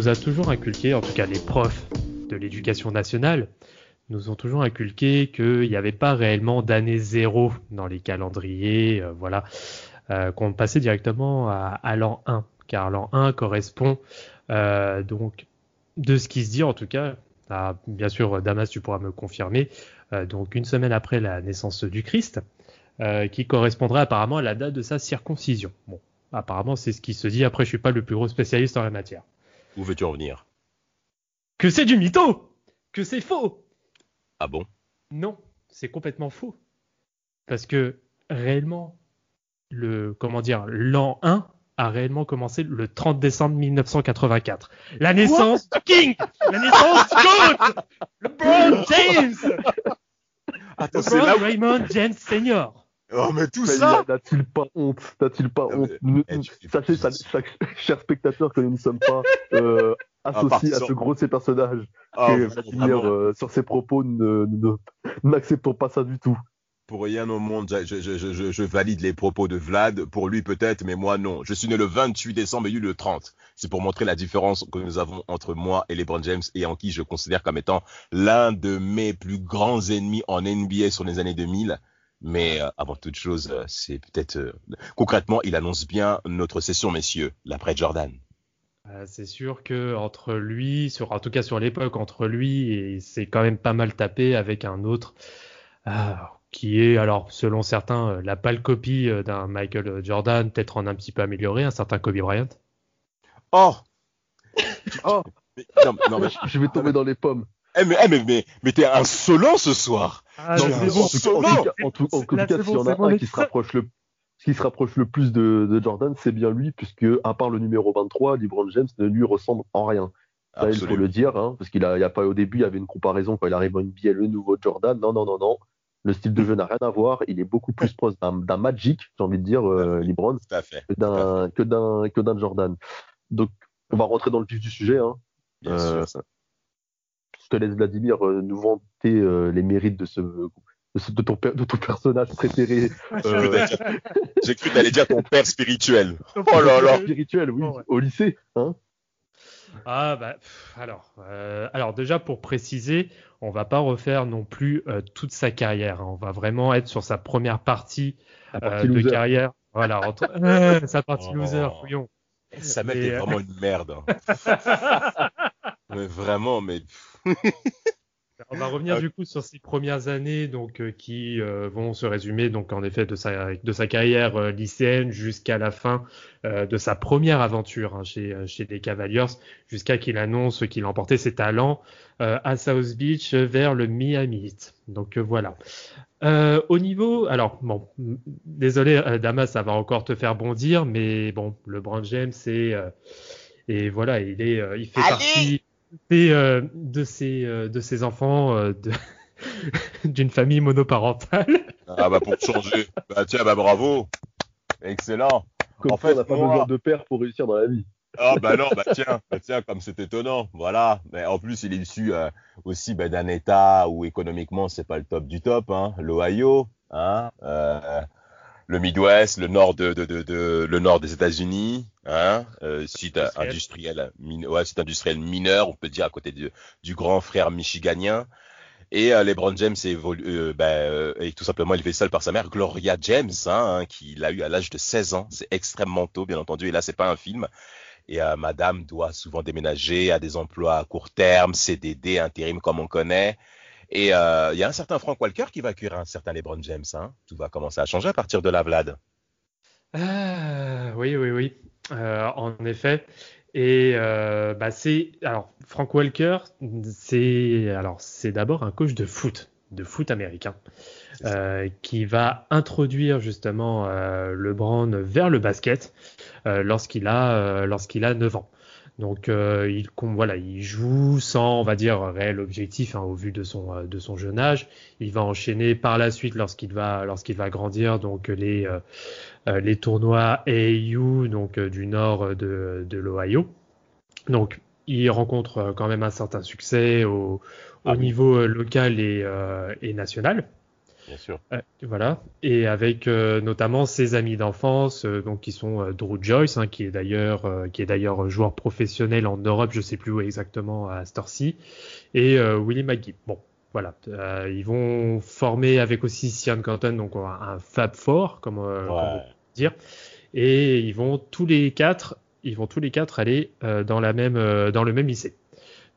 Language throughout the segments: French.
Nous a toujours inculqué, en tout cas les profs de l'éducation nationale, nous ont toujours inculqué qu'il n'y avait pas réellement d'année zéro dans les calendriers, euh, voilà, euh, qu'on passait directement à, l'an 1, car l'an 1 correspond euh, donc de ce qui se dit en tout cas, à- bien sûr Damas tu pourras me confirmer, donc une semaine après la naissance du Christ, qui correspondrait apparemment à la date de sa circoncision. Bon, apparemment c'est ce qui se dit, après je suis pas le plus gros spécialiste en la matière. Où veux-tu en venir? Que c'est du mytho! Que c'est faux! Ah bon? Non, c'est complètement faux. Parce que réellement, le comment dire, l'an 1 a réellement commencé le 30 décembre 1984. La naissance du King! La naissance du GOAT! LeBron James! Attends, là LeBron où... Raymond James Senior Oh, mais tout ça N'a-t-il pas honte N'a-t-il pas Non, honte mais, eh, Sachez, sa- chaque- chers spectateurs, que nous ne sommes pas euh, associés à ce gros ces personnages. Ah, que Vladimir, euh, sur ses propos, n'acceptons pas ça du tout. Pour rien au monde, je, je, je, je, je valide les propos de Vlad. Pour lui peut-être, mais moi non. Je suis né le 28 décembre et lui le 30. C'est pour montrer la différence que nous avons entre moi et LeBron James et en qui je considère comme étant l'un de mes plus grands ennemis en NBA sur les années 2000. Mais euh, avant toute chose, euh, c'est peut-être euh, concrètement, il annonce bien notre session, messieurs, l'après Jordan. C'est sûr que entre lui, sur, en tout cas sur l'époque, entre lui et c'est quand même pas mal tapé avec un autre euh, qui est, alors selon certains, la pâle copie d'un Michael Jordan, peut-être en un petit peu amélioré, un certain Kobe Bryant. Oh, Oh, mais- non, non, mais, je vais tomber dans les pommes. Eh, mais, eh, mais, mais, mais t'es insolent ce soir. Ah, Non, tout, bon, en tout- en tout cas, en tout- s'il y en a bon, un qui se rapproche le qui se rapproche le plus de, de Jordan, c'est bien lui, puisque à part le numéro 23, LeBron James ne lui ressemble en rien. Ça, il faut le dire, hein, parce qu'il a, il y a pas au début, il y avait une comparaison quand il arrive en NBA, le nouveau Jordan. Non, non, non, non. Le style de jeu n'a rien à voir. Il est beaucoup plus proche d'un Magic, j'ai envie de dire, euh, LeBron, Tout à fait. que d'un que d'un que d'un Jordan. Donc, on va rentrer dans le vif du sujet. Hein. Bien Euh, sûr. Te laisse Vladimir euh, nous vanter euh, les mérites de ce de, ce- de ton, per- de ton personnage préféré. J'ai euh, cru d'aller- J'ai cru d'aller dire ton père spirituel. Oh là là. spirituel, oui, Oh, ouais. au lycée. Hein Ah bah pff, alors euh, alors déjà pour préciser, on va pas refaire non plus euh, toute sa carrière. hein. On va vraiment être sur sa première partie, euh, de carrière. Voilà, entre... Euh, sa partie Oh. loser, fouillon. Ça mec est euh, vraiment une merde. mais vraiment, mais On va revenir du coup sur ses premières années, donc euh, qui euh, vont se résumer donc en effet de sa de sa carrière euh, lycéenne jusqu'à la fin euh, de sa première aventure hein, chez euh, chez les Cavaliers, jusqu'à qu'il annonce qu'il a emporté ses talents euh, à South Beach vers le Miami Heat. Donc euh, voilà. Euh, au niveau, alors bon, désolé Damas, ça va encore te faire bondir, mais bon, LeBron James c'est euh, et voilà, il est, euh, il fait Allez partie euh, de ses euh, de ses enfants euh, de d'une famille monoparentale. ah bah pour changer. Bah tiens, bah bravo. Excellent. Comme En fait, on n'a pas moi- besoin de père pour réussir dans la vie. Ah bah non, bah tiens, bah tiens, comme c'est étonnant, voilà. Mais en plus, il est issu euh, aussi bah, d'un État où économiquement c'est pas le top du top, hein, l'Ohio, hein, euh, le Midwest, le nord de, de, de, de- le nord des États-Unis, hein, euh, site industriel, ouais, site industriel mineur, on peut dire à côté du, du grand frère michiganien. Et euh, LeBron James est évolu- euh, bah, euh, est tout simplement élevé seul par sa mère, Gloria James, hein, hein, qui l'a eu à l'âge de 16 ans. C'est extrêmement tôt, bien entendu. Et là, c'est pas un film. Et euh, madame doit souvent déménager à des emplois à court terme, CDD, intérim comme on connaît. Et euh, il y a un certain Frank Walker qui va accueillir un certain LeBron James. Hein. Tout va commencer à changer à partir de la Vlad. Ah, oui, oui, oui. Euh, en effet. Et euh, bah c'est alors Frank Walker, c'est alors c'est d'abord un coach de foot, de foot américain, euh, qui va introduire justement euh, LeBron vers le basket euh, lorsqu'il a euh, lorsqu'il a 9 ans. Donc euh, il voilà, il joue sans on va dire réel objectif hein, au vu de son euh, de son jeune âge. Il va enchaîner par la suite lorsqu'il va lorsqu'il va grandir donc les euh, euh, les tournois AAU donc du nord de, de l'Ohio. Donc il rencontre quand même un certain succès au, au Ah oui. niveau local et, euh, et national. Bien sûr. Euh, voilà, et avec euh, notamment ses amis d'enfance, euh, donc qui sont euh, Drew Joyce, hein, qui est d'ailleurs euh, qui est d'ailleurs joueur professionnel en Europe, je sais plus où exactement à Storcy, et euh, Willie McGee. Bon, voilà, Euh, ils vont former avec aussi Sian Canton, donc un, un Fab Four, comme, euh, comme on Ouais. peut dire, et ils vont tous les quatre, ils vont tous les quatre aller euh, dans la même euh, dans le même lycée.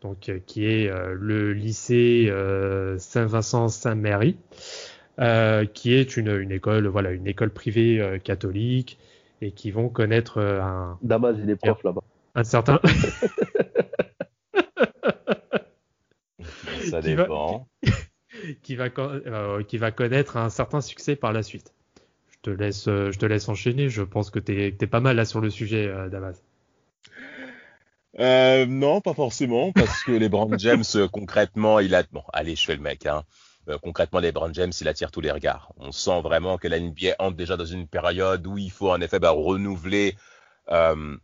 Donc, qui est euh, le lycée euh, Saint-Vincent-Saint-Mary, qui est une, une école, voilà, une école privée euh, catholique et qui vont connaître euh, un, Damas, il est prof là-bas. un certain, Ça Qui va- dépend. qui va, euh, qui va connaître un certain succès par la suite. Je te laisse, euh, je te laisse enchaîner. Je pense que t'es, que t'es pas mal là sur le sujet, euh, Damas. Euh, non, pas forcément, parce que les Brand James, euh, concrètement, il a. Bon, allez, je fais le mec. Hein. Euh, concrètement, les Brand James, il attire tous les regards. On sent vraiment que la NBA entre déjà dans une période où il faut en effet bah, renouveler, euh,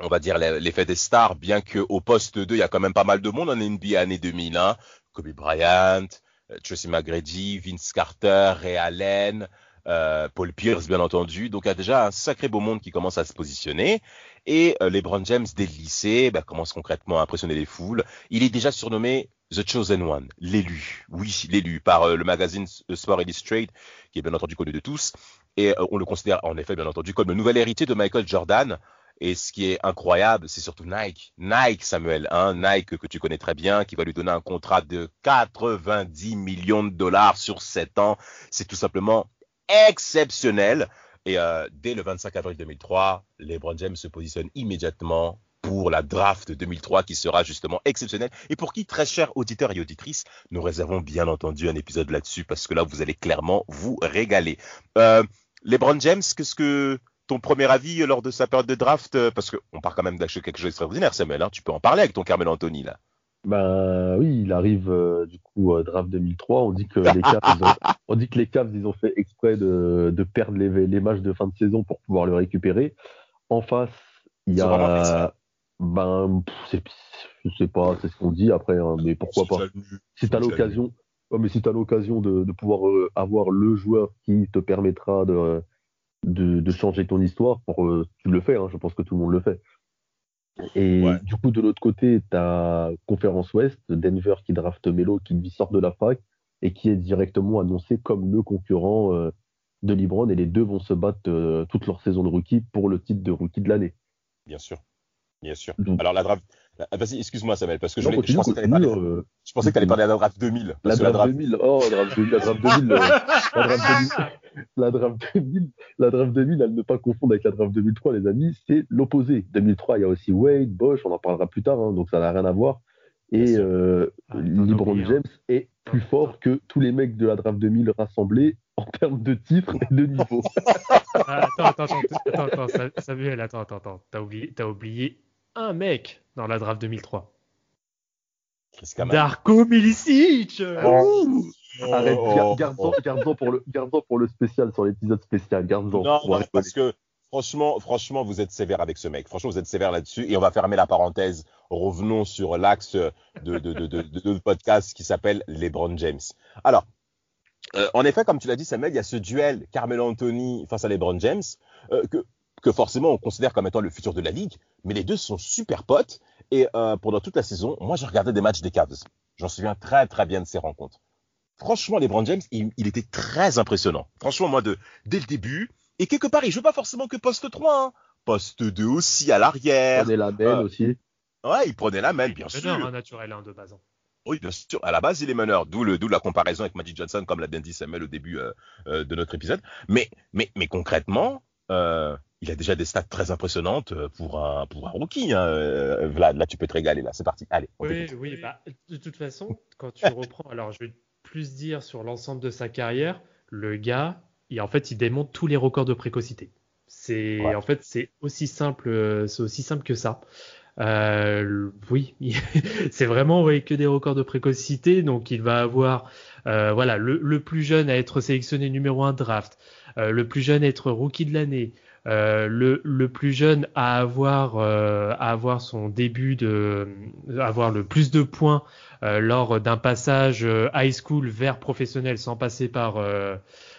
on va dire, l'e- l'effet des stars, bien qu'au poste 2, il y a quand même pas mal de monde en NBA année 2000. Hein. Kobe Bryant, euh, Tracy McGrady, Vince Carter, Ray Allen, euh, Paul Pierce, bien entendu. Donc, il y a déjà un sacré beau monde qui commence à se positionner. Et euh, LeBron James, dès le lycée, bah, commence concrètement à impressionner les foules. Il est déjà surnommé The Chosen One, l'élu. Oui, l'élu par euh, le magazine S- Sport Illustrated, qui est bien entendu connu de tous. Et euh, on le considère en effet, bien entendu, comme le nouvel héritier de Michael Jordan. Et ce qui est incroyable, c'est surtout Nike. Nike, Samuel, hein, Nike que tu connais très bien, qui va lui donner un contrat de 90 millions de dollars sur 7 ans. C'est tout simplement exceptionnel. Et euh, dès le 25 avril 2003, LeBron James se positionne immédiatement pour la draft 2003 qui sera justement exceptionnelle et pour qui, très chers auditeurs et auditrices, nous réservons bien entendu un épisode là-dessus parce que là, vous allez clairement vous régaler. Euh, LeBron James, qu'est-ce que ton premier avis lors de sa période de draft euh, Parce qu'on part quand même d'acheter quelque chose d'extraordinaire, Samuel. Hein, tu peux en parler avec ton Carmel Anthony là. Ben oui, il arrive euh, du coup euh, draft 2003. On dit que les Cavs, ils ont, on dit que les Cavs, ils ont fait exprès de, de perdre les, les matchs de fin de saison pour pouvoir le récupérer. En face, il y a. ben, pff, je sais pas, c'est ce qu'on dit après, hein, mais pourquoi pas. Si tu as déjà l'occasion, ouais, mais si tu l'occasion de, de pouvoir euh, avoir le joueur qui te permettra de, de, de changer ton histoire, pour, euh, tu le fais, hein, je pense que tout le monde le fait. Et Ouais. du coup, de l'autre côté, tu as Conférence Ouest, Denver qui draft Melo, qui lui sort de la fac et qui est directement annoncé comme le concurrent euh, de LeBron. Et les deux vont se battre toute leur saison de rookie pour le titre de rookie de l'année. Bien sûr. Bien sûr. Donc- Alors la draft. la- Vas-y, excuse-moi Samuel, parce que je, Non, voulais- je continue, pensais que tu allais continue, parler, euh, je pensais que t'allais parler de la draft 2000. La parce que draft 2000, oh, la draft 2000, la draft 2000, euh, la draft 2000, la draft 2000, la draft 2000, à ne pas confondre avec la draft 2003, les amis, c'est l'opposé. 2003, il y a aussi Wade, Bosch, on en parlera plus tard, hein, donc ça n'a rien à voir. Et euh, Ah, as LeBron un. James est plus fort que tous les mecs de la draft 2000 rassemblés en termes de titres et de niveau. Ah, attends, attends, attends, attends, attends, Sa- Samuel, attends, attends, attends. T'as oublié, t'as oublié un mec dans la draft 2003. Chris Kaman. Darko Milicic Oh. Arrête, Oh, gar- oh, garde-en oh. garde-en pour, le- pour le spécial, sur l'épisode spécial, garde-en. Non, non, parce que franchement, franchement, vous êtes sévère avec ce mec. Franchement, vous êtes sévère là-dessus. Et on va fermer la parenthèse. Revenons sur l'axe de, de, de, de, de, de podcast qui s'appelle LeBron James. Alors, euh, en effet, comme tu l'as dit, Samuel, il y a ce duel Carmelo Anthony face à LeBron James euh, que, que forcément on considère comme étant le futur de la ligue. Mais les deux sont super potes. Et euh, pendant toute la saison, moi, j'ai regardé des matchs des Cavs. J'en souviens très, très bien de ces rencontres. Franchement, LeBron James, il, il était très impressionnant. Franchement, moi, de, dès le début, et quelque part, il joue pas forcément que poste 3, hein. poste 2 aussi à l'arrière. On est la belle Ah. aussi. Ouais, il prenait la main, bien Meneur, sûr. un naturel hein, de base. hein. Oui, bien sûr. À la base, il est meneur. D'où le, d'où la comparaison avec Magic Johnson, comme l'a bien dit Samuel au début euh, euh, de notre épisode. Mais, mais, mais concrètement, euh, il a déjà des stats très impressionnantes euh, pour un, pour un rookie. Hein. Euh, Vlad, là, tu peux te régaler. Là, c'est parti. Allez. oui, oui. Bah, de toute façon, quand tu reprends, alors je vais plus dire sur l'ensemble de sa carrière, le gars, il, en fait, il démonte tous les records de précocité. C'est en fait, c'est aussi simple, euh, c'est aussi simple que ça. Euh, oui, c'est vraiment que des records de précocité. Donc, il va avoir euh, voilà le, plus jeune à être sélectionné numéro 1 draft, euh, le plus jeune à être rookie de l'année, le, le, plus jeune à avoir à avoir son début de avoir le plus de points lors d'un passage high school vers professionnel sans passer par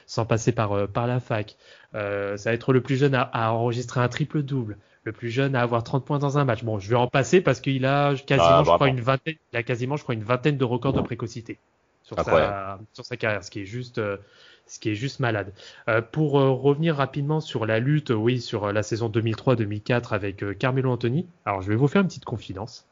sans passer par par la fac. ça va être le plus jeune à, à enregistrer un triple double le plus jeune à avoir 30 points dans un match. Bon, je vais en passer parce qu'il a quasiment, ah, je crois, une vingtaine, il a quasiment, je crois, une vingtaine de records de précocité sur sa, sur sa carrière, ce qui est juste, euh, ce qui est juste malade. Euh, pour euh, revenir rapidement sur la lutte, oui, sur la saison 2003-2004 avec Carmelo Anthony. Alors, je vais vous faire une petite confidence.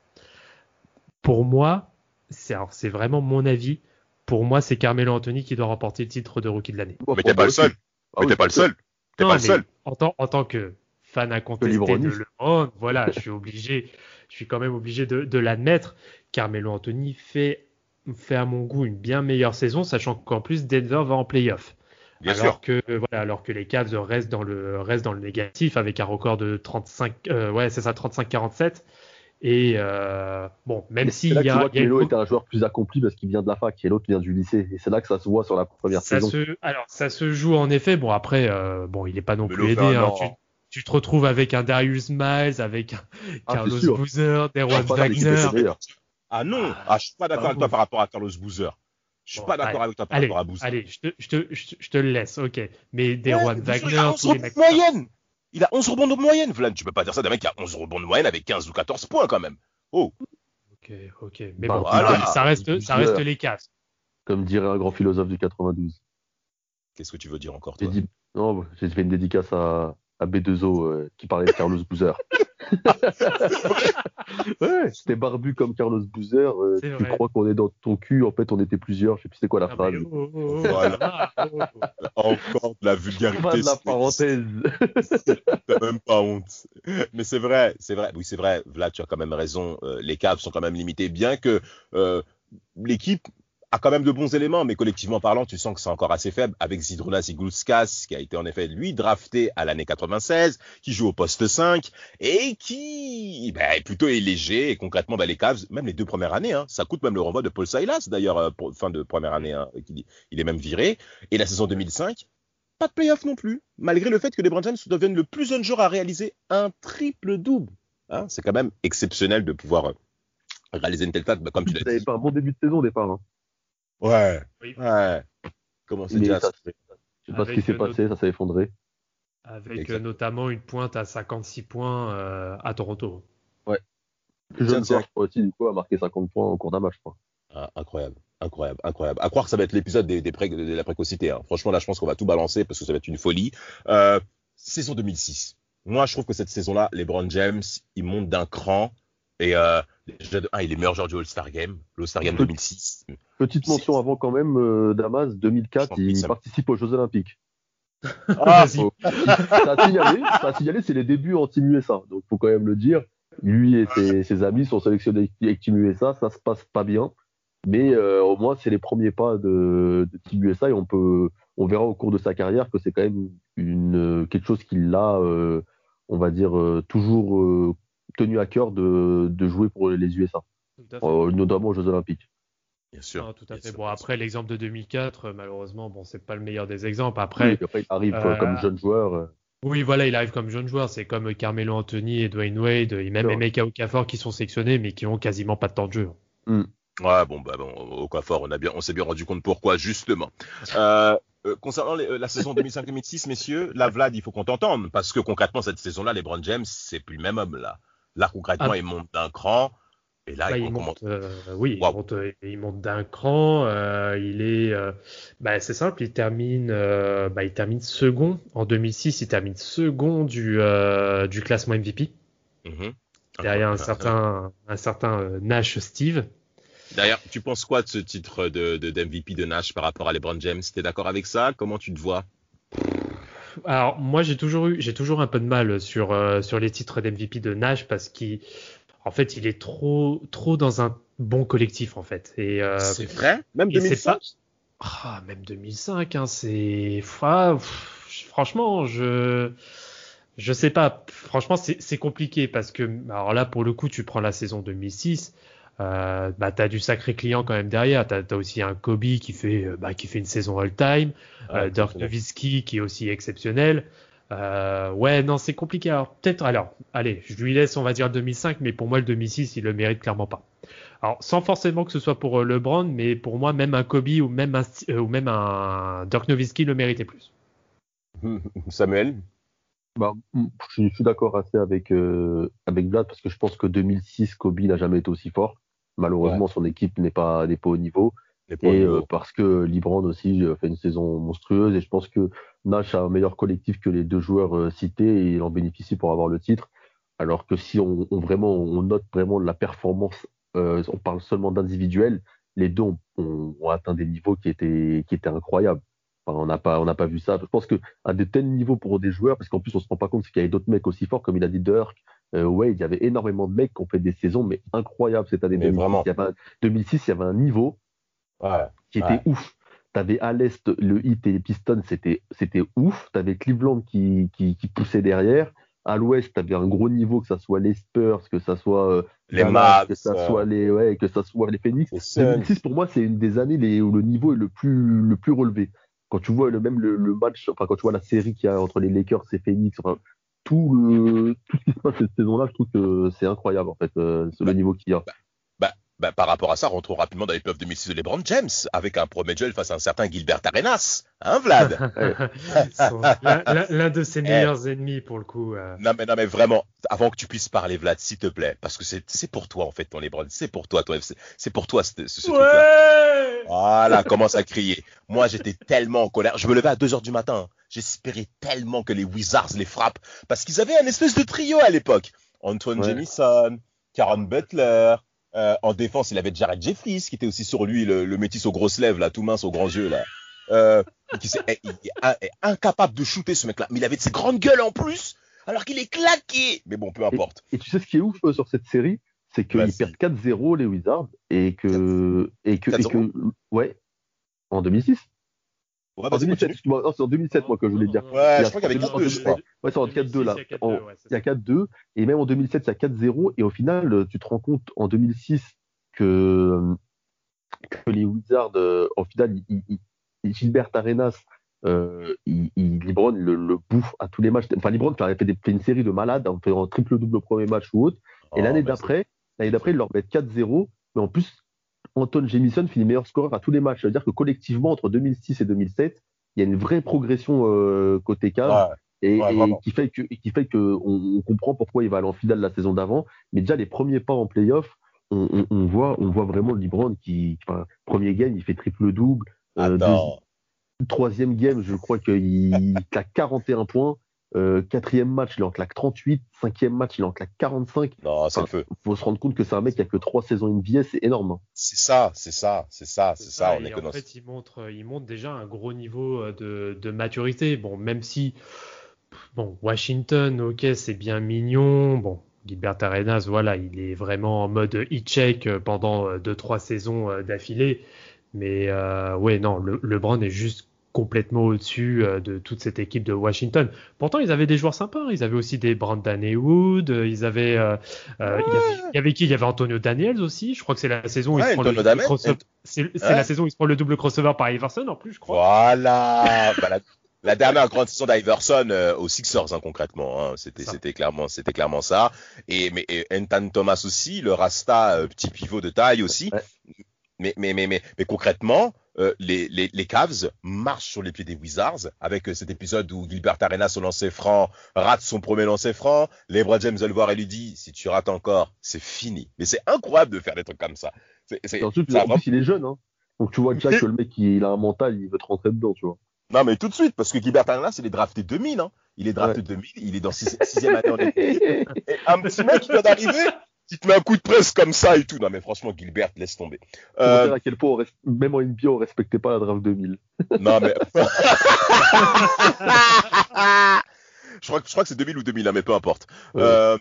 Pour moi, c'est, vraiment mon avis. Pour moi, c'est Carmelo Anthony qui doit remporter le titre de rookie de l'année. Mais t'es pas le seul. Mais t'es pas le seul. T'es pas le seul. En tant, en tant que fan incontesté de LeBron. Voilà, je suis obligé, je suis quand même obligé de, l'admettre. Carmelo Anthony fait, fait à mon goût une bien meilleure saison, sachant qu'en plus Denver va en playoff. Bien alors sûr. que voilà, alors que les Cavs restent dans le restent dans le négatif avec un record de 35, euh, ouais c'est ça 35-47. Et euh, bon, même s'il y a, Carmelo est un joueur plus accompli parce qu'il vient de la fac et l'autre vient du lycée, et c'est là que ça se voit sur la première ça saison. Se, alors ça se joue en effet. Bon après, euh, bon il est pas non plus aidé. Hein, tu te retrouves avec un Darius Miles, avec un ah, Carlos Boozer, Derwan ah, Wagner. Ah non, ah, je suis pas d'accord avec toi par rapport à Carlos Boozer. Je suis pas d'accord avec toi par rapport à Boozer. Allez, je te, je, te, je, te le laisse, ok. Mais Derwan Wagner, il a 11 rebonds de moyenne. Il a 11 rebonds de moyenne, Vlad. Tu peux pas dire ça d'un mec qui a 11 rebonds de moyenne avec 15 ou 14 points quand même. Oh. Ok, ok. Mais bah, bon, ça reste, ça reste les casses. Comme dirait un grand philosophe du 92. Qu'est-ce que tu veux dire encore, toi? Non, j'ai fait une dédicace à, à B2O euh, qui parlait de Carlos Boozer. ouais, c'était barbu comme Carlos Boozer. Euh, tu crois qu'on est dans ton cul, en fait on était plusieurs, je sais plus c'est quoi la ah, phrase. Oh, oh, oh, voilà. Encore de la vulgarité. de la parenthèse. T'as même pas honte. Mais c'est vrai, c'est vrai. Oui, c'est vrai. Vlad, tu as quand même raison. Euh, les caves sont quand même limités, bien que l'équipe a quand même de bons éléments, mais collectivement parlant, tu sens que c'est encore assez faible avec Zidrunas Igulskas, qui a été en effet, lui, drafté à l'année 96, qui joue au poste 5, et qui ben, est plutôt est léger, et concrètement, ben, les Cavs, même les deux premières années, hein, ça coûte même le renvoi de Paul Silas, d'ailleurs, euh, fin de première année, hein, il, il, est même viré, et la saison 2005, pas de playoff non plus, malgré le fait que les James deviennent le plus jeune joueur à réaliser un triple-double. Hein, c'est quand même exceptionnel de pouvoir euh, réaliser une telle tâche, ben, comme tu l'as dit. pas un bon début de saison au départ. Hein. Ouais. Ouais. Comment c'est déjà ça, Je sais pas ce qui s'est passé, ça s'est effondré. Avec euh, notamment une pointe à 56 points euh, à Toronto. Ouais. Plus jeune joueur aussi, du coup, a marqué 50 points au cours d'un match, je crois. Ah, incroyable, incroyable, incroyable. À croire que ça va être l'épisode des, des de la précocité. Hein. Franchement, là, je pense qu'on va tout balancer parce que ça va être une folie. Euh, saison 2006. Moi, je trouve que cette saison-là, les Brown James, ils montent d'un cran. Et euh, déjà de il est meilleur joueur du All-Star Game, l'All-Star Game 2006. Petite mention avant quand même, euh, Damas, 2004, il participe aux Jeux Olympiques. Ah, faut... ça a signalé, ça a signalé, c'est les débuts en Team USA, donc faut quand même le dire. Lui et ses, ses amis sont sélectionnés avec Team USA, ça se passe pas bien, mais euh, au moins c'est les premiers pas de, de, Team USA et on peut, on verra au cours de sa carrière que c'est quand même une quelque chose qu'il a, euh, on va dire toujours tenu à cœur de, de jouer pour les USA, euh, notamment aux Jeux Olympiques. Bien sûr. Ah, tout à fait. bon, après, l'exemple de 2004, euh, malheureusement, bon, c'est pas le meilleur des exemples. Après, il arrive euh, comme jeune joueur. Oui, voilà, il arrive comme jeune joueur. C'est comme Carmelo Anthony et Dwayne Wade, et même Emeka Okafor qui sont sélectionnés, mais qui ont quasiment pas de temps de jeu. Mm. Ouais, bon, bah, bon, Okafor, on a bien, on s'est bien rendu compte pourquoi, justement. Euh, concernant la saison 2005-2006, messieurs, la Vlad, il faut qu'on t'entende, parce que concrètement, cette saison-là, les Brown James, c'est plus le même homme, là. Là, concrètement, ah. il monte d'un cran. Et là, il, monte, euh, oui, il monte, il monte d'un cran. Euh, il est, euh, bah, c'est simple, il termine, bah, il termine second en 2006. Il termine second du, du classement MVP. Mhm. Derrière un certain, un certain Nash Steve. D'ailleurs, tu penses quoi de ce titre de, de, d'MVP de Nash par rapport à LeBron James? T'es d'accord avec ça? Comment tu te vois? Alors moi j'ai toujours eu, j'ai toujours un peu de mal sur euh, sur les titres d'MVP de Nash parce qu'en fait il est trop trop dans un bon collectif en fait. Et euh, c'est vrai, même 2005. Ah, même 2005, hein, c'est ah, franchement je je sais pas. Franchement c'est compliqué parce que alors là pour le coup tu prends la saison 2006. Euh, bah, tu as du sacré client quand même derrière. Tu as, aussi un Kobe qui fait, euh, bah, qui fait une saison all-time, euh, Dirk Nowitzki qui est aussi exceptionnel. Euh, ouais, non, c'est compliqué. Alors, peut-être, alors, allez, je lui laisse, on va dire 2005, mais pour moi, le 2006, il le mérite clairement pas. Alors, sans forcément que ce soit pour LeBron, mais pour moi, même un Kobe ou même un, ou même un Dirk Nowitzki le méritait plus. Samuel? Bah, je suis d'accord assez avec, avec Vlad parce que je pense que 2006, Kobe n'a jamais été aussi fort. Malheureusement, son équipe n'est pas, n'est pas au niveau. Et euh, parce que Libran aussi euh, fait une saison monstrueuse et je pense que Nash a un meilleur collectif que les deux joueurs euh, cités et il en bénéficie pour avoir le titre. Alors que si on, vraiment on note vraiment la performance, on parle seulement d'individuel, les deux ont, atteint des niveaux qui étaient qui étaient incroyables. on n'a pas on n'a pas vu ça. Je pense que à de tels niveaux pour des joueurs, parce qu'en plus on se rend pas compte qu'il y avait d'autres mecs aussi forts, comme il a dit Dirk, euh, ouais, il y avait énormément de mecs qui ont fait des saisons mais incroyables cette année 2006. Il y avait un, 2006, il y avait un niveau qui était ouf. Tu avais à l'Est le Heat et les Pistons, c'était c'était ouf. Tu avais Cleveland qui, qui, qui, poussait derrière. À l'Ouest, tu avais un gros niveau, que ça soit les Spurs, que ça soit euh, les Mavs, que ça soit les ouais, que ça soit les Phoenix. 2006 pour moi, c'est une des années les, où le niveau est le plus le plus relevé. Quand tu vois le même le, le match, enfin quand tu vois la série qu'il y a entre les Lakers et Phoenix, enfin, tout, le, tout ce qui se passe cette saison-là, je trouve que c'est incroyable en fait, euh, le niveau qu'il y a. Bah, bah, bah, par rapport à ça, rentrons rapidement dans les playoffs 2006 de LeBron James avec un premier duel face à un certain Gilbert Arenas, hein Vlad? L'un de ses meilleurs ennemis pour le coup. Euh. Non mais non mais vraiment, avant que tu puisses parler Vlad, s'il te plaît, parce que c'est pour toi en fait ton LeBron, c'est pour toi, toi c'est pour toi ce, ce, truc-là. Voilà, commence à crier. Moi j'étais tellement en colère, je me levais à 2 heures du matin. J'espérais tellement que les Wizards les frappent parce qu'ils avaient un espèce de trio à l'époque. Antoine Jamison, Karen Butler. Euh, en défense, il avait Jared Jeffries qui était aussi sur lui, le, le métis aux grosses lèvres, là, tout mince aux grands yeux, là. Euh, qui est, est, incapable de shooter ce mec-là. Mais il avait de ses grandes gueules en plus, alors qu'il est claqué. Mais bon, peu importe. Et, tu sais ce qui est ouf euh, sur cette série, c'est qu'ils perdent 4-0 les Wizards et que, et que, et que, ouais, en 2006. Ouais, en 2007, c'est en 2007, moi, que je voulais dire. Ouais, je crois qu'il y avait 4-2, je crois. Ouais, c'est en 4-2, là. Il y a 4-2. Et même en 2007, il y a 4-0. Et au final, tu te rends compte en 2006 que, que les Wizards, euh, au final, Gilbert Arenas, euh, il, il, Libron le, le, bouffe à tous les matchs. Enfin, Libron fait, fait, fait une série de malades, en fait un triple-double au premier match ou autre. Et oh, l'année d'après, l'année d'après, ils leur mettent 4-0. Mais en plus, Anton Jamison finit meilleur scoreur à tous les matchs. C'est-à-dire que collectivement, entre 2006 et 2007, il y a une vraie progression euh, côté cave. et, qui fait que qui fait que on, comprend pourquoi il va aller en finale la saison d'avant. Mais déjà les premiers pas en playoff on, on, voit on voit vraiment LeBron qui enfin, premier game il fait triple double euh, troisième game je crois qu'il a 41 points euh, quatrième match, il en claque 38. Cinquième match, il en claque 45. Non, c'est le feu. Faut se rendre compte que c'est un mec qui a que trois saisons NBA, c'est énorme. Hein. C'est ça, c'est ça, c'est ça, c'est ça. On est en fait, il montre, il montre déjà un gros niveau euh, de, de maturité. Bon, même si, bon, Washington, ok, c'est bien mignon. Bon, Gilbert Arenas, voilà, il est vraiment en mode e-check euh, pendant deux trois saisons d'affilée. Mais euh, ouais, non, le, LeBron est juste complètement au-dessus euh, de toute cette équipe de Washington. Pourtant, ils avaient des joueurs sympas. Ils avaient aussi des Brandon Haywood. Ils avaient, euh, euh, il, y avait, qui? Il y avait Antonio Daniels aussi. Je crois que c'est la saison où il prend le double crossover. C'est la saison où il prend le double crossover par Iverson en plus, je crois. Voilà. Bah, la, dernière grande saison d'Iverson aux Sixers hein, concrètement. Hein. C'était, c'était clairement, c'était clairement ça. Et mais et Entan Thomas aussi, le Rasta petit pivot de taille aussi. Mais, mais, mais, mais, mais concrètement, euh, les, les, les, Cavs marchent sur les pieds des Wizards avec euh, cet épisode où Gilbert Arenas au lancer franc rate son premier lancer franc. LeBron James va le voir et lui dit si tu rates encore, c'est fini. Mais c'est incroyable de faire des trucs comme ça. C'est, c'est, en plus, il est jeune, hein. Donc tu vois déjà que le mec il a un mental, il veut te rentrer dedans, tu vois. Non mais tout de suite parce que Gilbert Arenas il est drafté 2000, hein. Il est drafté 2000, il est dans 6 sixième année en Et un petit mec qui vient d'arriver qui te met un coup de presse comme ça et tout. Non, mais franchement, Gilbert, laisse tomber. Euh, dire à quel point, on même en NBA, on respectait pas la draft 2000. non, mais. je, crois, que- je crois que c'est 2000 ou 2001, mais peu importe. Ouais. Euh,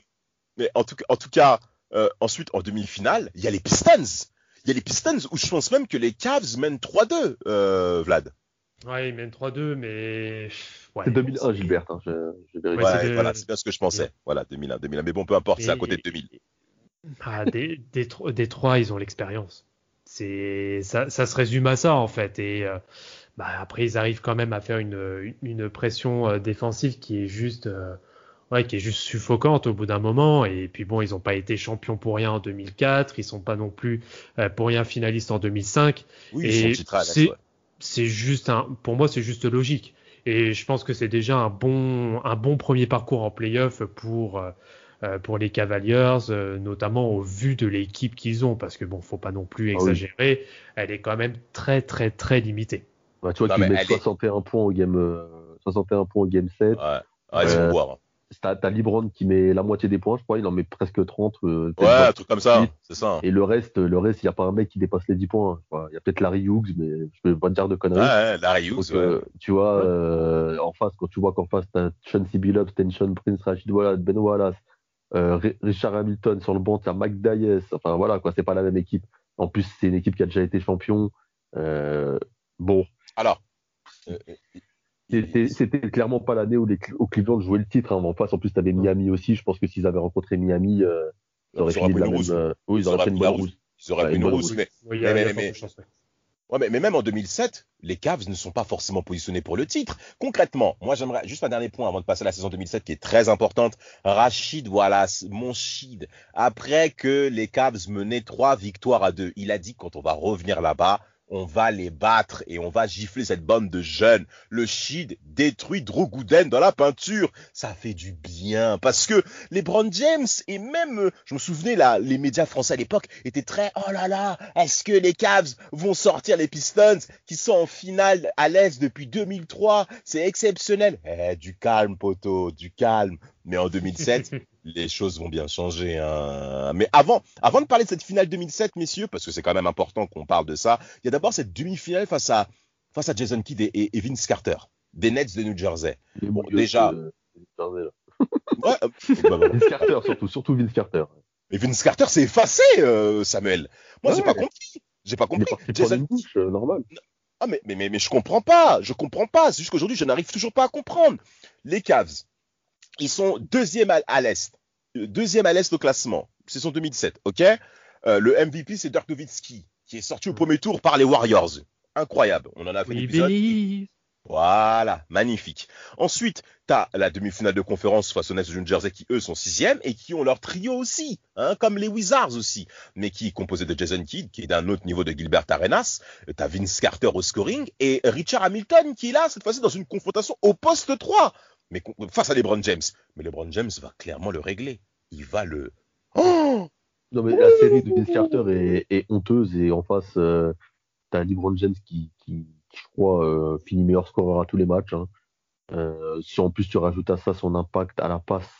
mais en tout, cas- en tout cas, euh, ensuite, en demi-finale, il y a les Pistons. Il y a les Pistons où je pense même que les Cavs mènent 3-2, euh, Vlad. Ouais, ils mènent 3-2, mais. Ouais, C'est bon, 2001, c'est- Gilbert. Hein, je, je vérifie. Ouais, Ouais, c'est de- voilà, c'est bien ce que je pensais. Voilà, 2001, 2001. Mais bon, peu importe, c'est à côté de 2000. Ah, des, des, tro- des trois, ils ont l'expérience. C'est ça, ça se résume à ça en fait. Et euh, bah, après, ils arrivent quand même à faire une, une pression euh, défensive qui est juste, euh, ouais, qui est juste suffocante au bout d'un moment. Et puis bon, ils n'ont pas été champions pour rien en 2004. Ils sont pas non plus pour rien finalistes en 2005. Oui, Et c'est- ouais. Juste un, pour moi, c'est juste logique. Et je pense que c'est déjà un bon, un bon premier parcours en playoff pour, pour les Cavaliers, euh, notamment au vu de l'équipe qu'ils ont, parce que bon, faut pas non plus Ah oui. exagérer, elle est quand même très très très limitée. Bah, tu vois elle est- 61 points au game, euh, 61 points au game 7. Ouais, ouais, ils vont Euh, voir. T'as, t'as LeBron qui met la moitié des points, je crois. Il en met presque 30. euh, Ouais, un 20. truc comme ça, Oui. c'est ça. hein. Et le reste, le reste, il n'y a pas un mec qui dépasse les 10 points. hein. Il y a peut-être Larry Hughes, mais je peux pas te dire de Ouais, conneries. ouais, Larry Donc, Hughes, ouais. euh, tu vois, Ouais. euh, en face, quand tu vois qu'en face, t'as Chauncey Billups, Tension Prince, Rashid Wallace, Ben Wallace, euh, Ri- Richard Hamilton sur le banc, t'as Mac Dias. Enfin, voilà, quoi, c'est pas la même équipe. En plus, c'est une équipe qui a déjà été champion. Euh, bon, Alors, euh, c'était c'était clairement pas l'année où les où Cleveland jouait le titre. Hein. En face, en plus, t'avais Miami aussi. Je pense que s'ils avaient rencontré Miami, euh, ils auraient fini de la une même. euh, oui, ils, Ils auraient fait une pris la bonne rousse. rousse. ils auraient pris une rousse, mais, ouais. mais, mais même en 2007, les Cavs ne sont pas forcément positionnés pour le titre. Concrètement, moi j'aimerais juste un dernier point avant de passer à la saison 2007 qui est très importante. Rachid Wallace, mon shid, après que les Cavs menaient trois victoires à deux, il a dit quand on va revenir là-bas, on va les battre et on va gifler cette bande de jeunes. Le Shid détruit Drew dans la peinture. Ça fait du bien parce que les Brown James et même, euh, je me souvenais là, les médias français à l'époque étaient très, oh là là, est-ce que les Cavs vont sortir les Pistons qui sont en finale à l'Est depuis 2003? C'est exceptionnel. Eh, du calme, poteau, du calme. Mais en 2007, les choses vont bien changer. Hein. Mais avant, avant de parler de cette finale 2007, messieurs, parce que c'est quand même important qu'on parle de ça, il y a d'abord cette demi-finale face à, face à Jason Kidd et, Vince Carter, des Nets de New Jersey. Bon, déjà- Jersey, là. Ouais, bah, bah, Vince Carter, surtout, surtout Vince Carter. mais Vince Carter s'est effacé, euh, Samuel. Moi, j'ai Ouais. pas compris. J'ai pas compris. Jason une douche, euh, normal. Ah, mais, mais, mais, mais je comprends pas. Je comprends pas. C'est juste qu'aujourd'hui, je n'arrive toujours pas à comprendre. Les Cavs, ils sont deuxième à, à l'Est. Deuxième à l'Est au classement. Saison 2007, ok? Euh, Le MVP, c'est Dirk Nowitzki, qui est sorti au premier tour par les Warriors. Incroyable. On en a fait Oui, l'épisode. Voilà, magnifique. Ensuite, tu as la demi-finale de conférence face aux Nets de New Jersey qui, eux, sont sixième et qui ont leur trio aussi, hein, comme les Wizards aussi, mais qui est composé de Jason Kidd, qui est d'un autre niveau de Gilbert Arenas. Tu as Vince Carter au scoring et Richard Hamilton qui est là, cette fois-ci, dans une confrontation au poste 3, mais face à LeBron James. Mais LeBron James va clairement le régler. Il va le... Oh Non, mais la série de Vince Carter est, est honteuse et en face, euh, t'as LeBron James qui, qui, qui, je crois, euh, finit meilleur scoreur à tous les matchs. hein. Euh, si en plus tu rajoutes à ça son impact à la passe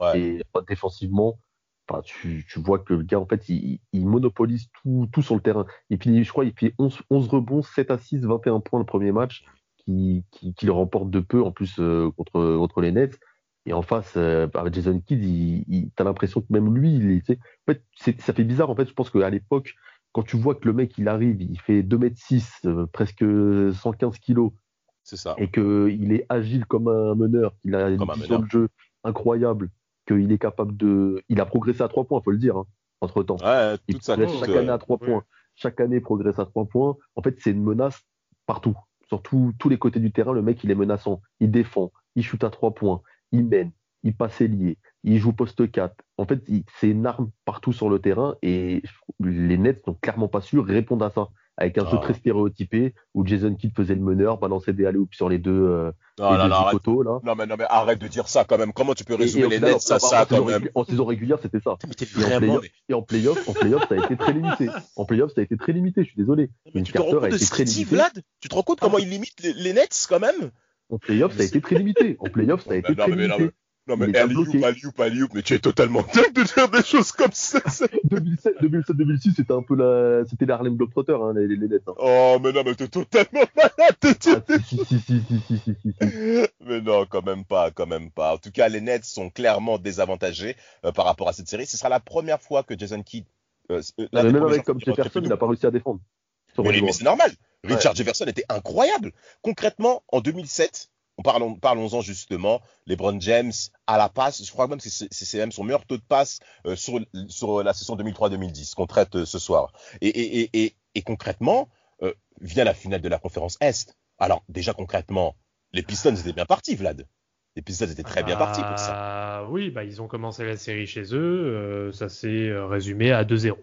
Ouais. et euh, défensivement, enfin, tu, tu vois que le gars, en fait, il, il monopolise tout, tout sur le terrain. Il finit, je crois, il fait 11, 11 rebonds, 7 assists, 21 points le premier match, qui, qui, qui le remporte de peu en plus euh, contre, contre les Nets. Et en face, euh, avec Jason Kidd, il, il, t'as l'impression que même lui, il est, tu sais, en fait, c'est- ça fait bizarre. En fait, je pense qu'à l'époque, quand tu vois que le mec, il arrive, il fait 2m6, presque 115 kilos, C'est ça. et qu'il est agile comme un meneur, qu'il a une un vision de jeu incroyable, qu'il est capable de. Il a progressé à 3 points, faut le dire, hein, entre temps. Ouais, Il toute sa progresse chaque euh, année à 3 ouais. points. Chaque année, il progresse à 3 points. En fait, c'est une menace partout. Sur tout- tous les côtés du terrain, le mec, il est menaçant. Il défend, il shoot à 3 points, il mène, il passe ailier, il joue poste 4. En fait, c'est une arme partout sur le terrain et les Nets n'ont clairement pas su répondre à ça. Avec un jeu Ah. très stéréotypé où Jason Kidd faisait le meneur, balançait des alley sur les deux, euh, Non, les non, deux non, arrête. poteaux, là. Non, mais, non, mais arrête de dire ça quand même. Comment tu peux Et- résumer et au les Nets en- ça en, quand saison même régulière- en saison régulière, c'était ça. Mais Et en vraiment. mais- et en playoff, en playoff, ça a été très limité. En playoff, ça a été très limité, je suis désolé. Mais tu te rends compte de. Vlad? Tu te rends compte comment il limite les, les Nets quand même? En playoff, ça a été très limité. En playoff, ça a été très limité. Non, mais Alioub, Alioub, Alioub, mais tu es totalement dingue de dire des choses comme ça. 2007-2006, c'était un peu la, c'était l'Harlem Globetrotter, hein, les, Nets. Hein. Oh, mais non, mais t'es totalement malade ah, si, si, si, si, si, si, Mais non, quand même pas, quand même pas. En tout cas, les Nets sont clairement désavantagés euh, par rapport à cette série. Ce sera la première fois que Jason Kidd, euh, non, non, non, comme Jefferson, il n'a pas réussi à défendre. Mais, mais c'est normal. Richard Jefferson était incroyable. Concrètement, en 2007, on parlons, parlons-en justement, LeBron James à la passe, je crois même que c'est, même son meilleur taux de passe euh, sur, sur la saison 2003-2010 qu'on traite euh, ce soir. Et, et, et, et, et concrètement, euh, vient la finale de la conférence Est. Alors déjà concrètement, les Pistons étaient bien partis, Vlad. Les Pistons étaient très bien partis pour ça. Ah, Oui, bah, ils ont commencé la série chez eux. euh, ça s'est résumé à 2-0.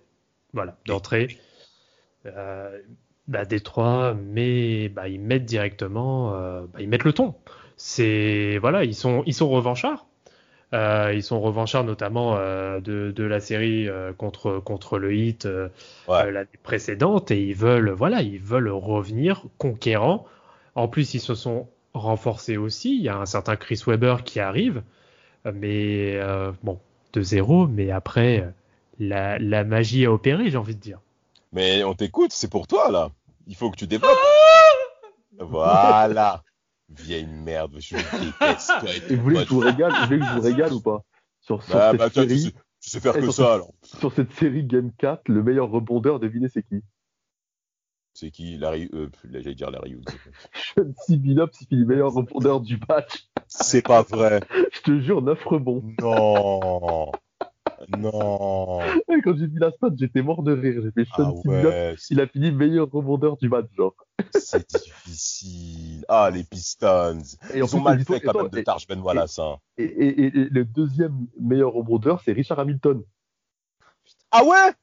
Voilà, d'entrée. Euh, bah, Détroit, mais bah, ils mettent directement, euh, bah, ils mettent le ton. C'est voilà, ils sont, ils sont revanchards. Euh, ils sont revanchards notamment euh, de, de la série euh, contre contre le Heat euh, Ouais. l'année précédente et ils veulent voilà, ils veulent revenir conquérants. En plus, ils se sont renforcés aussi. Il y a un certain Chris Webber qui arrive, mais euh, bon, 2-0, mais après la, la magie a opéré, j'ai envie de dire. Mais on t'écoute, c'est pour toi là. Il faut que tu développes. voilà. Vieille merde, je déteste. toi et vous voulez que je vous régale, vous voulez que je vous régale ou pas? Sur, sur Bah, cette bah, tu, série, sais, tu sais faire Eh, que ça alors. sur cette série Game 4, le meilleur rebondeur, devinez c'est qui? C'est qui? Larry euh, J'allais dire Larry Hughes. Sean Billups, il finit meilleur rebondeur du match. C'est pas vrai. Je te jure, 9 rebonds. Non. Non. Et Quand j'ai vu la stat, j'étais mort de rire. J'ai fait Ah Sean Billups, ouais, il a fini meilleur rebondeur du match, genre. c'est difficile. Ah, les Pistons. Et Ils ont mal fait quand même de Tarj Ben Wallace. hein. Et, et- et- et le deuxième meilleur rebondeur, c'est Richard Hamilton. Ah ouais?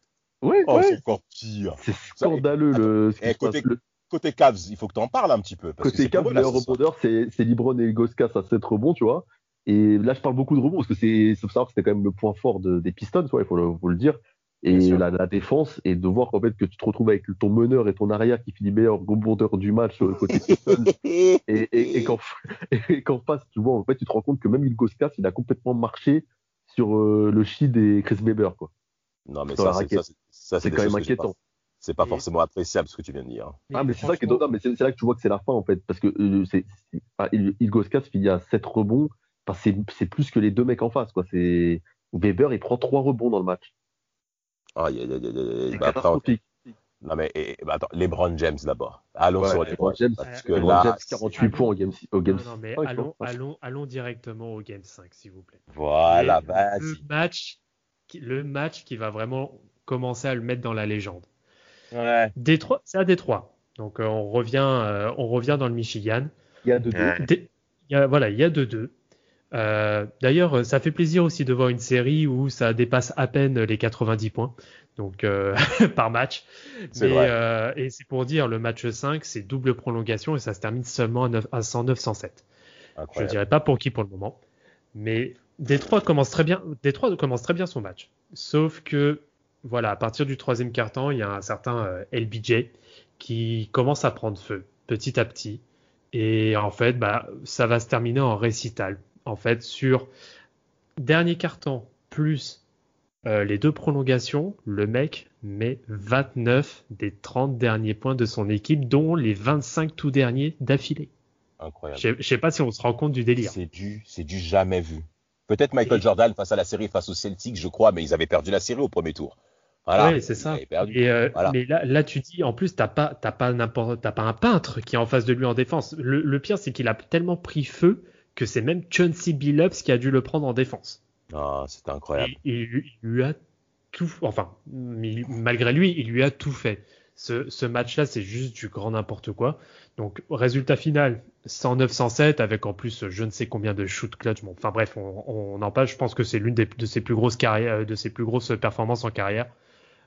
Ouais, Oh, ouais. c'est encore pire. C'est scandaleux le, ce qui Eh, passe. Le Côté Cavs, il faut que tu en parles un petit peu. Parce côté eux, le meilleur rebondeur, c'est Libron et Goskas à 7 rebonds, tu vois. Et là, je parle beaucoup de rebonds parce que c'est faut savoir que c'était quand même le point fort de- des Pistons, ouais, il faut le, faut le dire. Et la, la défense, et de voir en fait que tu te retrouves avec ton meneur et ton arrière qui finit meilleur rebondeur du match euh, côté Pistons. et, et, et qu'en et qu'en face, tu vois, en fait, tu te rends compte que même Ilgoskas, il a complètement marché sur euh, le chi des Chris Weber, quoi. Non, mais ça, ça, c'est- ça, C'est des quand même inquiétant. C'est pas Et- forcément appréciable ce que tu viens de dire. Ah, mais c'est ça qui est mais c'est c'est là que tu vois que c'est la fin, en fait, parce que euh, c'est, Il- Ilgoskas finit à 7 rebonds, enfin, c'est, c'est plus que les deux mecs en face, quoi. C'est, Weber, il prend 3 rebonds dans le match. Aïe, aïe, aïe, aïe. C'est Bah, après, catastrophique. non, mais et- bah, attends, LeBron James d'abord. Allons Ouais, sur LeBron LeBron. James, Parce que LeBron là, James, 48 points au game, au game Non, non, mais 5, allons, allons, allons directement au Game 5, s'il vous plaît. voilà, Et vas-y. Le match, qui, le match qui va vraiment commencer à le mettre dans la légende. Ouais. Détroit, c'est à Détroit. Donc euh, on revient, euh, on revient dans le Michigan. Il y a deux, deux. Ouais. Dé- il y a- voilà, il y a 2-2. Euh, D'ailleurs, ça fait plaisir aussi de voir une série où ça dépasse à peine les 90 points, donc euh, par match. C'est Mais vrai. euh, et c'est pour dire, le match 5, c'est double prolongation et ça se termine seulement à, 9 à 109-107. Je Incroyable. dirais pas pour qui pour le moment, mais Détroit commence très bien. Détroit commence très bien son match. Sauf que voilà, à partir du troisième quart-temps, il y a un certain euh, LBJ qui commence à prendre feu petit à petit, et en fait, bah, ça va se terminer en récital. En fait, sur dernier quart-temps plus euh, les deux prolongations, le mec met 29 des 30 derniers points de son équipe, dont les 25 tout derniers d'affilée. Incroyable. Je sais- pas si on se rend compte du délire. C'est du, c'est du jamais vu. Peut-être Michael Et- Jordan face à la série face aux Celtics, je crois, mais ils avaient perdu la série au premier tour. Voilà. Ouais, c'est ça. Et euh, Voilà. Mais là, là, tu dis, en plus, t'as pas, t'as pas n'importe, t'as pas un peintre qui est en face de lui en défense. Le, le pire, c'est qu'il a tellement pris feu que c'est même Chauncey Billups qui a dû le prendre en défense. Ah, c'était incroyable. Et il, lui- il lui a tout, enfin, il- malgré lui, il lui a tout fait. Ce, ce match-là, c'est juste du grand n'importe quoi. Donc, résultat final, 109-107, avec en plus je ne sais combien de shoot clutch. Bon, enfin bref, on, on en parle. Je pense que c'est l'une de ses plus grosses carrières, de ses plus grosses performances en carrière,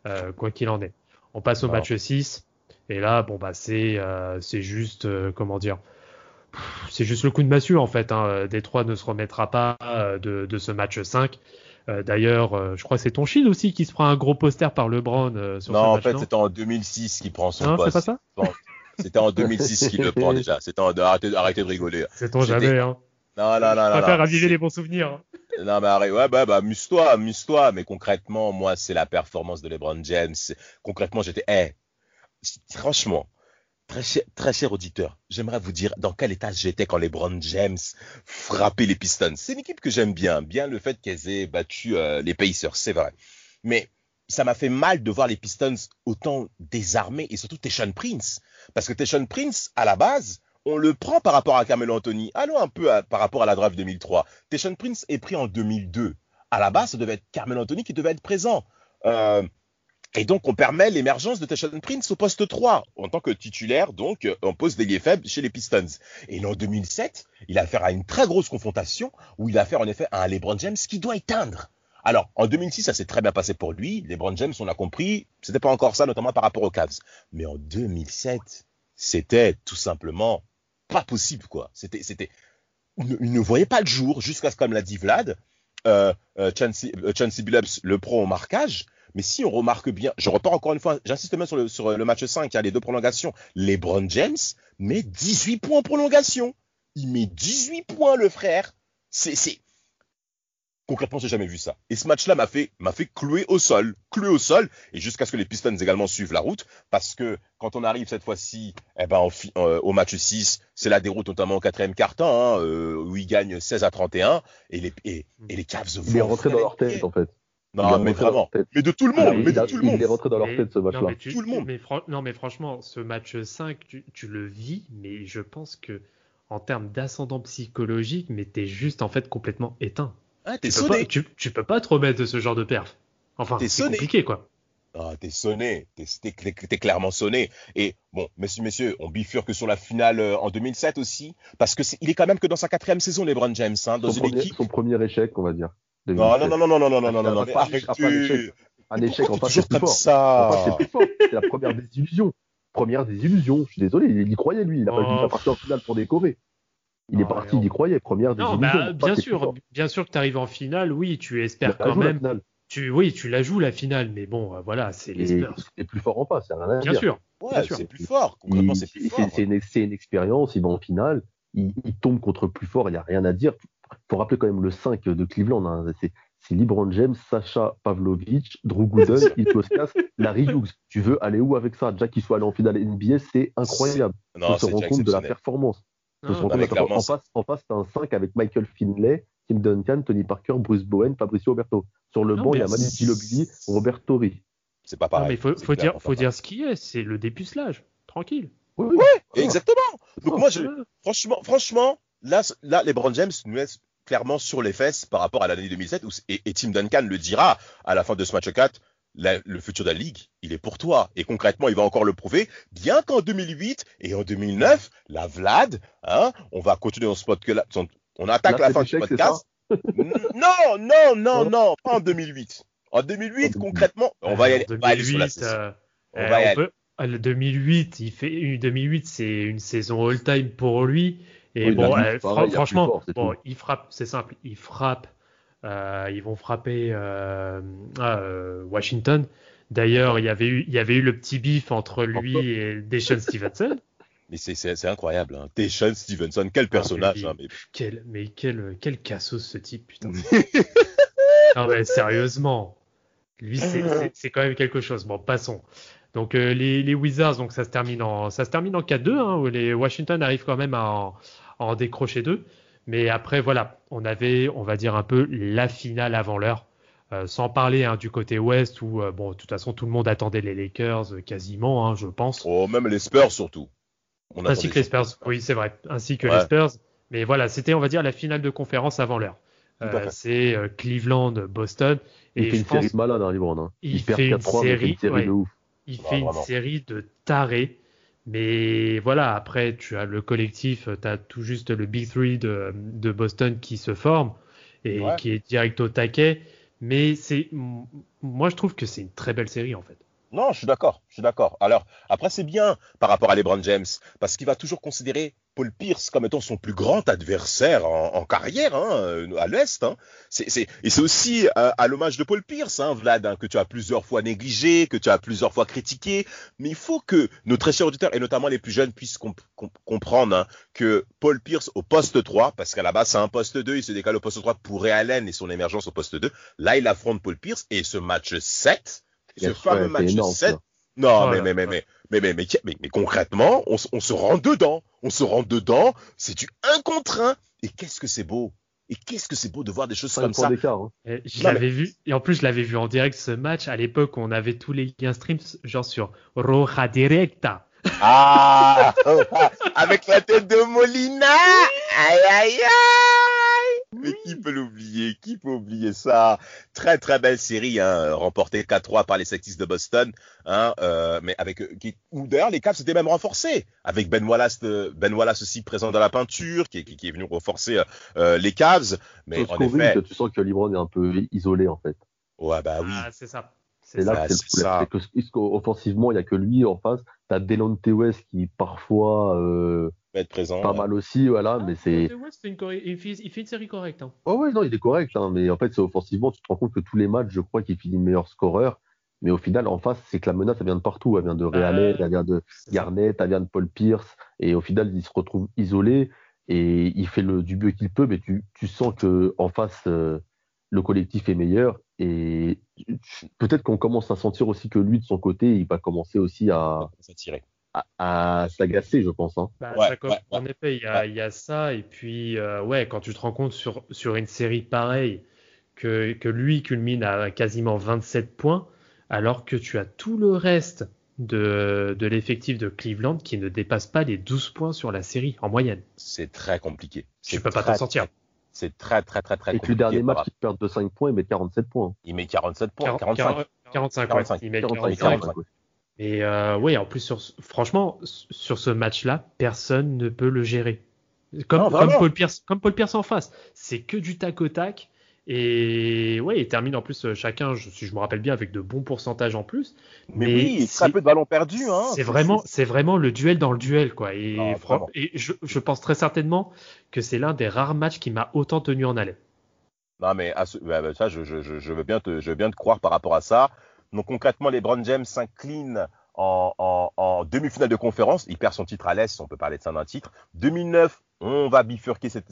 euh, quoi qu'il en est. On passe au match 6. Et là, bon, bah, c'est, euh, c'est juste, euh, comment dire, c'est juste le coup de massue en fait. Hein. Détroit ne se remettra pas euh, de, de ce match 5. Euh, D'ailleurs, euh, je crois que c'est ton Shield aussi qui se prend un gros poster par LeBron euh, sur Non, ce en match. fait, c'était en 2006 qu'il prend son Non, c'est poste. pas ça C'était en 2006 qu'il le prend déjà. C'était en... arrêtez, arrêtez de rigoler. C'est ton jamais. Hein. Non, non, non, non. préfère raviver les bons souvenirs. hein. Non, mais arrête, ouais, bah, bah, amuse-toi, amuse-toi. Mais concrètement, moi, c'est la performance de LeBron James. Concrètement, j'étais, eh, franchement, très cher, très cher auditeur, j'aimerais vous dire dans quel état j'étais quand LeBron James frappait les Pistons. C'est une équipe que j'aime bien, bien le fait qu'elles aient battu euh, les Pacers, c'est vrai. Mais ça m'a fait mal de voir les Pistons autant désarmés et surtout Teshon Prince. Parce que Teshon Prince, à la base, on le prend par rapport à Carmelo Anthony. Allons un peu à- par rapport à la draft 2003. Teshon Prince est pris en 2002. À la base, ça devait être Carmelo Anthony qui devait être présent. Euh, et donc, on permet l'émergence de Teshon Prince au poste 3, en tant que titulaire, donc, euh, en poste d'ailier faible chez les Pistons. Et en 2007, il a affaire à une très grosse confrontation où il a affaire en effet à un LeBron James qui doit éteindre. Alors, en 2006, ça s'est très bien passé pour lui. LeBron James, on a compris, c'était pas encore ça, notamment par rapport aux Cavs. Mais en 2007, c'était tout simplement pas possible, quoi. C'était, c'était, il ne- voyait pas le jour jusqu'à ce, comme l'a dit Vlad, euh, euh, euh, Billups, le pro au marquage. Mais si on remarque bien, je repars encore une fois, j'insiste même sur le, sur le match 5, il y a les deux prolongations. LeBron James met 18 points en prolongation. Il met 18 points, le frère. C'est, c'est, concrètement, j'ai jamais vu ça. Et ce match-là m'a fait, m'a fait clouer au sol, clouer au sol, et jusqu'à ce que les Pistons également suivent la route, parce que quand on arrive cette fois-ci, eh ben, en euh, au match 6, c'est la déroute notamment au quatrième quart-temps, hein, euh, où ils gagnent 16 à 31, et les, et, et les Cavs Il est vont rentré dans leur tête, en fait. Est Non, mais vraiment. Mais de tout le Ah, monde, il, mais de a- tout le il est rentré dans leur Mais- tête, ce match-là. non, mais tu- Tout le monde. Mais non, mais franchement, ce match 5, tu, tu le vis, mais je pense que en termes d'ascendant psychologique, mais t'es juste en fait complètement éteint. Ah, t'es Tu peux, pas, sonné. tu, tu peux pas te remettre de ce genre de perf. Enfin, c'est sonné. compliqué quoi. Ah, t'es sonné, t'es, clairement sonné. Et bon, messieurs, messieurs, on bifurque sur la finale euh, en 2007 aussi, parce que c'est, il est quand même que dans sa quatrième saison, LeBron James, hein, dans Son une premier, équipe. son premier échec, on va dire. Non, non, non, non, non, non, non, non, non, non, non, un échec. En face, c'est ça c'est plus fort. C'est la première désillusion. Première désillusion. Je suis désolé, il y croyait, lui. Il a pas Oh. vu sa partie en finale pour décorer. Il est Non, parti, il y croyait. Première Non, désillusion. bah, En face, bien sûr, bien sûr que tu arrives en finale, oui, tu espères quand même. Tu, oui, tu la joues la finale, mais bon, euh, voilà, c'est les Spurs. c'est plus fort en face, c'est rien à Bien dire. sûr. Ouais, Bien sûr. c'est plus fort. Concrètement, c'est plus fort. c'est une, expérience, il va en finale, il, il tombe contre plus fort, il n'y a rien à dire. Faut rappeler quand même le 5 de Cleveland. hein. C'est, c'est LeBron James, Sacha Pavlovic, Drew Gooden, Ilkoskas, Larry Hughes. Tu veux aller où avec ça? Déjà qu'il soit allé en finale NBA, c'est incroyable. Non, on se rend compte de la performance. Se Non, bah, compte mais de la performance. clairement, en face, en face, t'as un 5 avec Michael Finlay, Tim Duncan, Tony Parker, Bruce Bowen, Fabricio Roberto. Sur le Non, banc, il y a Manu Ginobili, Robert Torri. C'est pas Non, pareil. mais faut, faut dire, faut dire ce qui est, c'est le dépucelage. Tranquille. Oui, oui. pareil. Exactement. Donc moi, je, franchement, franchement, là, là, LeBron James nous laisse clairement sur les fesses par rapport à l'année 2007 où, et, et Tim Duncan le dira à la fin de ce match 4. la- le futur de la ligue, il est pour toi. Et concrètement, il va encore le prouver. Bien qu'en 2008 et en 2009, la Vlad, hein, on va continuer dans ce podcast. On attaque Là, la fin du podcast. non, non, non, Non. pas en 2008. En 2008, En concrètement, on va y Euh, aller, on va aller sur la 2008, saison. euh, On euh, va y on aller. peut- le 2008, il fait une 2008, c'est une saison all-time pour lui. Et Oui, bon, euh, pareil, franchement, fort, bon, tout. il frappe, c'est simple, il frappe. euh, ils vont frapper euh, ah, Washington. D'ailleurs, il y avait eu, il y avait eu le petit bif entre lui Encore et Deshaun Stevenson. Mais c'est, incroyable. Hein. Deshaun Stevenson, quel personnage. mais- hein, mais- Quel, mais quel, quel cassos ce type, putain. non mais sérieusement, lui c'est, quand même quelque chose. Bon, passons. Donc les, les Wizards, donc ça se termine en, ça se termine en 4-2, hein, où les Washington arrivent quand même à en, à en décrocher deux. Mais après voilà, on avait, on va dire un peu la finale avant l'heure. Euh, sans parler hein, du côté ouest où euh, bon de toute façon tout le monde attendait les Lakers euh, quasiment, hein, je pense. Oh, même les Spurs surtout. On Ainsi que les Spurs, oui, c'est vrai. Ainsi que Ouais. les Spurs. Mais voilà, c'était, on va dire, la finale de conférence avant l'heure. Euh, c'est euh, Cleveland, Boston. Il Et fait une série pense de malades, hein, LeBron. Hein. Il perd fait une 4-3, mais il fait série, une série ouais. de ouf. il Ouais, fait une vraiment. série de tarés. Mais voilà, après, tu as le collectif, tu as tout juste le Big Three de, de Boston qui se forme et Ouais. qui est direct au taquet. Mais c'est, moi, je trouve que c'est une très belle série, en fait. Non, je suis d'accord, je suis d'accord. Alors, après, c'est bien par rapport à LeBron James, parce qu'il va toujours considérer Paul Pierce comme étant son plus grand adversaire en, carrière hein, euh, à l'Est. Hein. C'est, et c'est aussi euh, à l'hommage de Paul Pierce, hein, Vlad, hein, que tu as plusieurs fois négligé, que tu as plusieurs fois critiqué. Mais il faut que nos très chers auditeurs, et notamment les plus jeunes, puissent comprendre hein, que Paul Pierce au poste 3, parce qu'à la base c'est un poste 2, il se décale au poste 3 pour Ray Allen et son émergence au poste 2. Là, il affronte Paul Pierce et ce match 7, ce fameux match 7, non, mais, mais, mais, mais, mais, mais, mais, mais, concrètement, on, on, se rend dedans. On se rend dedans. C'est du un contre un. Et qu'est-ce que c'est beau. Et qu'est-ce que c'est beau de voir des choses comme ça. Hein. je l'avais vu. Et en plus, je l'avais vu en direct ce match. À l'époque, on avait tous les liens streams, genre sur Roja Directa. Ah, avec la tête de Molina. Aïe, aïe, aïe. Mais qui peut l'oublier? Qui peut oublier ça? Très très belle série, hein, remportée 4-3 par les Celtics de Boston, hein, euh, mais avec euh, qui, où d'ailleurs les Cavs s'étaient même renforcés avec Ben Wallace, euh, Ben Wallace aussi présent dans la peinture, qui, qui, qui est venu renforcer euh, les Cavs. Mais en effet, tu sens que LeBron est un peu isolé en fait. Ouais bah oui. Ah, c'est ça. C'est là que c'est le problème. C'est que offensivement, il y a que lui en face. T'as Delonte West qui parfois euh, être présent. Pas mal aussi, voilà, mais c'est. il, fait une série correcte. Hein. Oh ouais, non, il est correct, hein, mais en fait, c'est offensivement, tu te rends compte que tous les matchs, je crois qu'il finit meilleur scoreur. Mais au final, en face, c'est que la menace, elle vient de partout. Elle vient de Realet, elle vient de Garnett, elle vient de Paul Pierce. Et au final, il se retrouve isolé et il fait le, du mieux qu'il peut, mais tu, tu sens que en face, euh, le collectif est meilleur. Et peut-être qu'on commence à sentir aussi que lui, de son côté, il va commencer aussi à, s'attirer à, s'agacer, je pense. Hein. Bah, en effet, il y, a, ça. Et puis, euh, ouais, quand tu te rends compte sur, sur une série pareille que, que lui culmine à quasiment 27 points, alors que tu as tout le reste de, de l'effectif de Cleveland qui ne dépasse pas les 12 points sur la série en moyenne. C'est très compliqué. Tu peux pas t'en sortir. C'est très, très, très, très compliqué. Et le dernier match, il perd de 5 points, il met 47 points. Il met 47 points, 45. 45, 45, Il met 45. Et euh, oui, en plus, sur, franchement, sur ce match-là, personne ne peut le gérer. Comme, comme, Paul Pierce, comme Paul Pierce en face. C'est que du tac au tac. Et ouais, il termine en plus euh, chacun, si je me rappelle bien, avec de bons pourcentages en plus. Mais, oui, très peu de ballons perdus. Hein. C'est vraiment, c'est vraiment le duel dans le duel, quoi. Et, et je, je, pense très certainement que c'est l'un des rares matchs qui m'a autant tenu en haleine. Non, mais bah, bah, ça, je, je, je, veux bien te, je veux bien te croire par rapport à ça. Donc concrètement, les Brown James s'inclinent en, demi-finale de conférence. Il perd son titre à l'Est, on peut parler de ça d'un titre. 2009, on va bifurquer cette,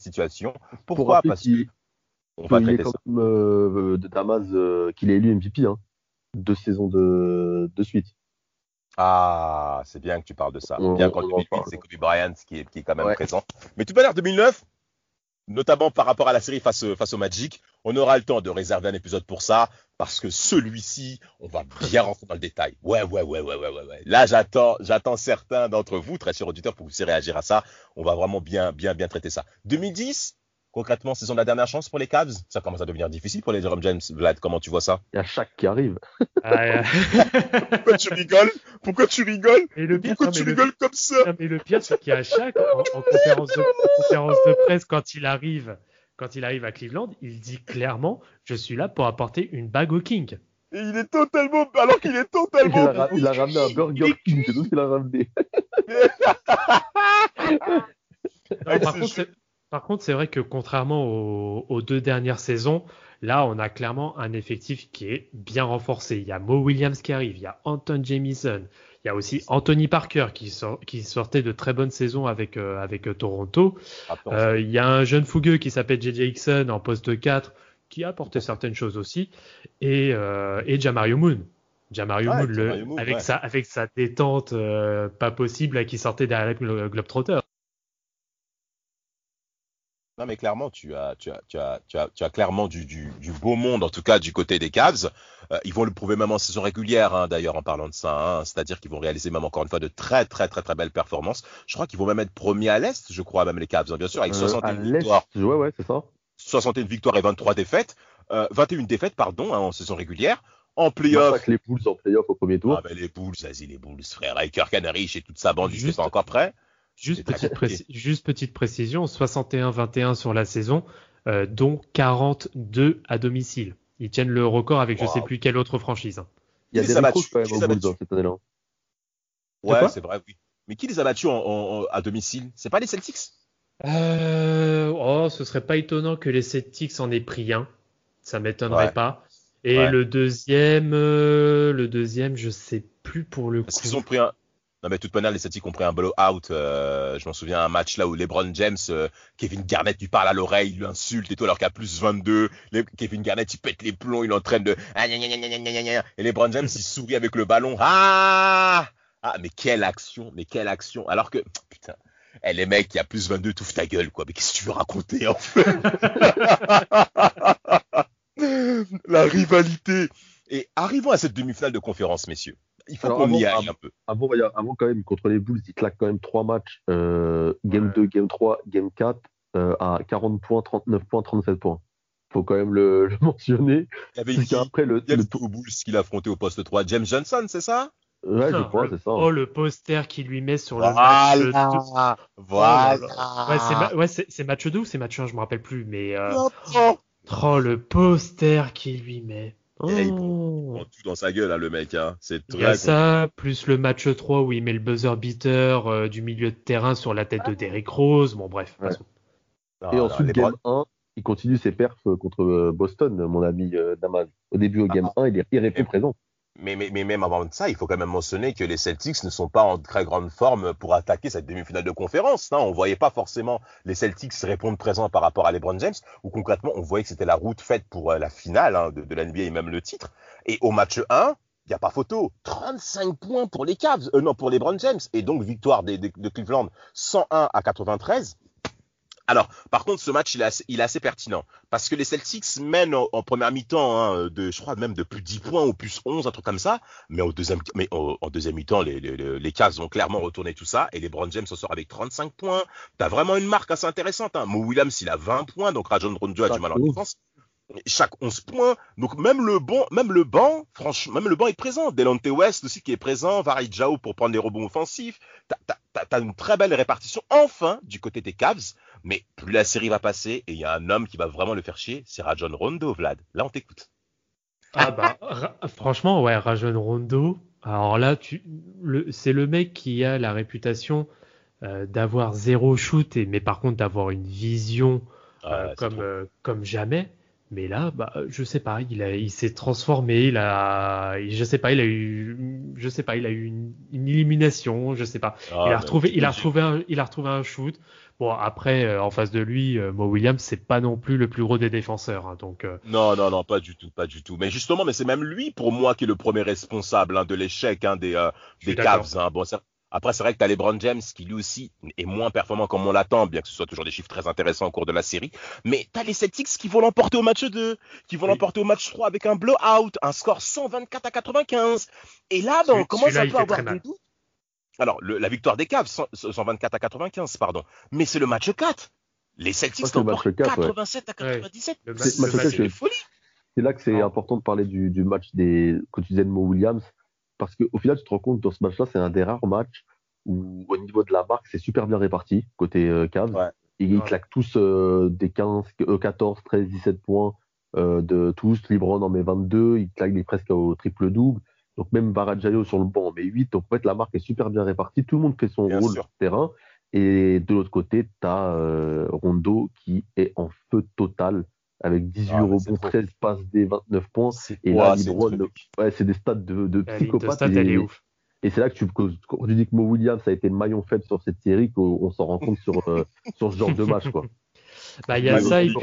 situation. Pourquoi Parce que on va traiter ça. Comme, euh, de Damas euh, qu'il est élu MVP, hein, deux saisons de, suite. Ah, c'est bien que tu parles de ça. bien quand c'est Kobe Bryant qui est, qui est quand même présent. Mais tout à l'heure, 2009, notamment par rapport à la série face, face au Magic. On aura le temps de réserver un épisode pour ça, parce que celui-ci, on va bien rentrer dans le détail. Ouais, ouais, ouais, ouais, ouais, ouais. ouais. Là, j'attends, j'attends certains d'entre vous, très chers auditeurs, pour que vous puissiez réagir à ça. On va vraiment bien, bien, bien traiter ça. 2010, concrètement, saison de la dernière chance pour les Cavs. Ça commence à devenir difficile pour les Jerome James. Vlad, comment tu vois ça? Il y a chaque qui arrive. Ah, Pourquoi tu rigoles? Pourquoi tu rigoles? Pourquoi tu rigoles comme ça? Mais le pire, c'est qu'il y a chaque en, conférence, de, conférence de presse quand il arrive, quand il arrive à Cleveland, il dit clairement "Je suis là pour apporter une bague au King." Et il est totalement, alors qu'il est totalement. Il a, ramené un Burger King, c'est tout ce qu'il a ramené. par contre, par contre, c'est vrai que contrairement aux, deux dernières saisons, là, on a clairement un effectif qui est bien renforcé. Il y a Mo Williams qui arrive, il y a Anton Jamison, il y a aussi Anthony Parker qui, sortait de très bonnes saisons avec, euh, avec euh, Toronto. Euh, il y a un jeune fougueux qui s'appelle JJ Hickson en poste 4 qui a apporté certaines choses aussi. Et, et Jamario Moon. Jamario Moon, avec, sa, avec sa détente pas possible qui sortait derrière le Globetrotter. Non, mais clairement, tu as, tu as, tu as, tu as, tu as clairement du, du, du, beau monde, en tout cas du côté des Cavs. Euh, ils vont le prouver même en saison régulière, hein, d'ailleurs, en parlant de ça. Hein. C'est-à-dire qu'ils vont réaliser même encore une fois de très, très, très, très belles performances. Je crois qu'ils vont même être premiers à l'Est, je crois, même les Cavs, hein, bien sûr, avec 61 euh, victoires. Ouais, ouais, c'est ça. 61 victoires et 23 défaites. Euh, 21 défaites, pardon, en saison régulière. En playoff. les Bulls en playoff au premier tour. Ah, ben les Bulls, vas-y, les Bulls, frère. Avec Henry et toute sa bande, je suis pas encore prêt. Juste petite, précision, 61-21 sur la saison, euh, dont 42 à domicile. Ils tiennent le record avec je je sais plus quelle autre franchise. Hein. Il y a des recrues quand même au bout cette année-là. Ouais, c'est vrai, oui. Mais qui les a battus en- en- à domicile? C'est pas les Celtics? Euh, oh, ce serait pas étonnant que les Celtics en aient pris un. Ça m'étonnerait Ouais. pas. Et Ouais. le deuxième, euh, le deuxième, je sais plus pour le Parce coup. qu'ils ont pris un. Non, mais toute manière, les Celtics ont pris un blowout. euh, je m'en souviens, un match là où LeBron James, euh, Kevin Garnett lui parle à l'oreille, il lui insulte et tout, alors qu'à plus 22, les- Kevin Garnett il pète les plombs, il est en train de. Ah. Et LeBron James il sourit avec le ballon. Ah Ah, mais quelle action, mais quelle action. Alors que, putain, eh, les mecs, il y a plus 22, touffe ta gueule, quoi. Mais qu'est-ce que tu veux raconter, en fait? La rivalité. Et arrivons à cette demi-finale de conférence, messieurs. Il faut qu'on avant- y aille un peu. Avant, il avant quand même, contre les Bulls, ils claquent quand même trois matchs. euh, game 2, Game 3, Game 4, euh, à 40 points, 39 points, 37 points. faut quand même le, le mentionner. Il y avait qui qu'après, le, le tour. aux Bulls qu'il a affronté au poste 3. James Johnson, c'est ça? Ouais, je crois, c'est ça. Oh, le poster qu'il lui met sur le match. de- Voilà. Voilà. Voilà. Ouais, c'est ma- ouais, match 2 ou c'est match 1, je me rappelle plus, mais euh, Oh. oh, le poster qu'il lui met. Oh. Et il prend tout dans sa gueule, hein, le mec. Hein. C'est Il y a ça, plus le match 3 où il met le buzzer beater euh, du milieu de terrain sur la tête de Derrick Rose. Bon, bref. Ouais. Non, Et non, ensuite, les game Browns- 1, il continue ses perfs contre euh, Boston, mon ami euh, Damas. Au début, au game 1, il, est, il répond Et- présent. Mais, mais, mais même avant ça, il faut quand même mentionner que les Celtics ne sont pas en très grande forme pour attaquer cette demi-finale de conférence. Hein. On voyait pas forcément les Celtics répondre présent par rapport à LeBron James, ou concrètement, on voyait que c'était la route faite pour euh, la finale hein, de, de la NBA et même le titre. Et au match 1, il n'y a pas photo. 35 points pour les Cavs, euh, non, pour LeBron James. Et donc, victoire de Cleveland 101 à 93. Alors, par contre, ce match, il est assez, il est assez pertinent. Parce que les Celtics mènent en, en première mi-temps, hein, de, je crois même de plus 10 points ou plus 11, un truc comme ça. Mais, au deuxième, mais en deuxième mi-temps, les, les, Cavs ont clairement retourné tout ça. Et les Brown James en sort avec 35 points. T'as vraiment une marque assez intéressante. Hein. Mo Williams, il a 20 points. Donc Rajon Rondo a du mal en 11. défense. Chaque 11 points. Donc même le banc, même le banc, franchement, même le banc est présent. Delonte West aussi qui est présent. Varid Jao pour prendre les rebonds offensifs. T'as, t'as une très belle répartition, enfin, du côté des Cavs. Mais plus la série va passer, et il y a un homme qui va vraiment le faire chier, c'est Rajon Rondo, Vlad. Là, on t'écoute. Ah bah, ra- franchement, ouais, Rajon Rondo. Alors là, tu, c'est le mec qui a la réputation euh, d'avoir zéro shoot, et, mais par contre d'avoir une vision euh, Ah, c'est comme, euh, comme jamais. Mais là, bah, je sais pas, il, a, il s'est transformé, il a, je sais pas, il a eu, je sais pas, il a eu une, une illumination, je sais pas. Ah, il a retrouvé, il a retrouvé un, il a retrouvé un shoot. Bon, après, euh, en face de lui, euh, Mo Williams, c'est pas non plus le plus gros des défenseurs, hein, donc. euh, Non, non, non, pas du tout, pas du tout. Mais justement, mais c'est même lui, pour moi, qui est le premier responsable hein, de l'échec hein, des, des. Cavs. Bon, Après, c'est vrai que tu as LeBron James, qui lui aussi est moins performant comme on l'attend, bien que ce soit toujours des chiffres très intéressants au cours de la série. Mais tu as les Celtics qui vont l'emporter au match 2, qui vont Oui. l'emporter au match 3 avec un blowout, un score 124 à 95. Et là, ben, on commence un peu à avoir des doutes. Alors, le- la victoire des Cavs, 100 124 à 95, pardon. Mais c'est le match 4. Les Celtics Ouais, c'est le match l'emportent 4, ouais. 87 à 97. le C'est- folie. C'est là que c'est important de parler du, du match des, que tu disais de Mo Williams, parce qu'au final, tu te rends compte, dans ce match-là, c'est un des rares matchs où, au niveau de la marque, c'est super bien réparti, côté euh, Cavs. Ouais. Ils Ouais. claquent tous euh, des 15, euh, 14, 13, 17 points euh, de tous. LeBron en met 22, il claque des presque au triple-double. Donc même Barajayo sur le banc en met 8. Donc en fait, la marque est super bien répartie. Tout le monde fait son Bien rôle sur le terrain. Et de l'autre côté, tu as Rondo qui est en feu total avec 18 Ah, mais c'est rebonds, trop. 13 passes des 29 points. C'est Et quoi, là, LeBron, ouais, c'est des stats de, de psychopathe. et, c'est là que tu, que- quand tu dis que Mo Williams a été le maillon faible sur cette série, qu'on on s'en rend compte sur, euh, sur ce genre de match. Quoi. Bah, il y a ça, et puis.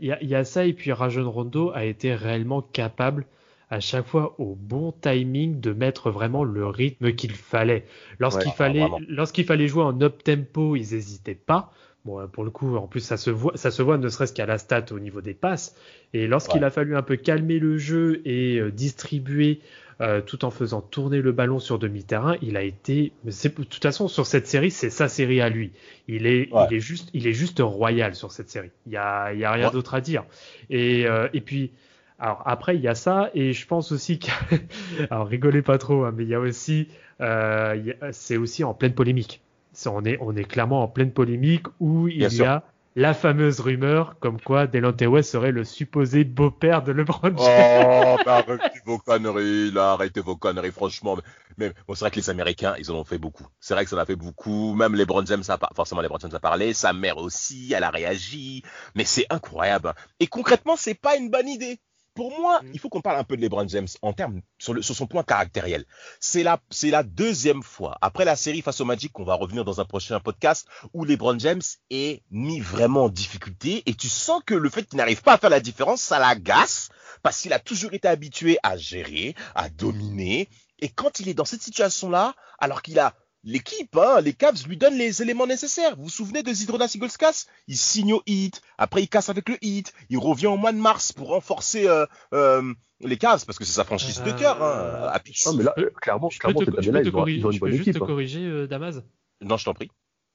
il y a- ça, et puis Rajon Rondo a été réellement capable, à chaque fois, au bon timing, de mettre vraiment le rythme qu'il fallait. Lorsqu'il Ouais, fallait, lorsqu'il fallait jouer en up tempo, ils n'hésitaient pas. Bon, euh, pour le coup, en plus, ça se voit, ça se voit ne serait-ce qu'à la stat au niveau des passes. Et lorsqu'il Ouais. a fallu un peu calmer le jeu et euh, distribuer euh, tout en faisant tourner le ballon sur demi-terrain, il a été. De toute façon, sur cette série, c'est sa série à lui. Il est, Ouais. il est juste, il est juste royal sur cette série. Il y a, il y a rien Ouais. d'autre à dire. Et, euh, et puis, alors après, il y a ça, et je pense aussi que, alors rigolez pas trop, hein, mais il y a aussi, euh, c'est aussi en pleine polémique. On est, on est clairement en pleine polémique où il Bien y sûr. a la fameuse rumeur comme quoi Delonte West serait le supposé beau-père de LeBron James. Oh, bah arrêtez vos conneries, là, arrêtez vos conneries, franchement. Mais bon, c'est vrai que les Américains, ils en ont fait beaucoup. C'est vrai que ça en a fait beaucoup. Même les James, a forcément les James a parlé. Sa mère aussi, elle a réagi. Mais c'est incroyable. Et concrètement, c'est pas une bonne idée. Pour moi, mm. il faut qu'on parle un peu de LeBron James en termes sur, le, sur son point caractériel. C'est la, c'est la deuxième fois après la série face au Magic qu'on va revenir dans un prochain podcast où LeBron James est mis vraiment en difficulté et tu sens que le fait qu'il n'arrive pas à faire la différence, ça l'agace parce qu'il a toujours été habitué à gérer, à dominer. Et quand il est dans cette situation-là, alors qu'il a l'équipe, hein, les Cavs lui donnent les éléments nécessaires. Vous vous souvenez de Zidronas Sigolskas? Il signe au hit, après il casse avec le hit, il revient au mois de mars pour renforcer euh, euh, les Cavs parce que c'est sa franchise de cœur. Hein, euh, non, mais là, clairement, je clairement, cette année-là, ils, ont, ils ont une bonne équipe. Je peux juste te hein. corriger, Damas Non, je t'en prie.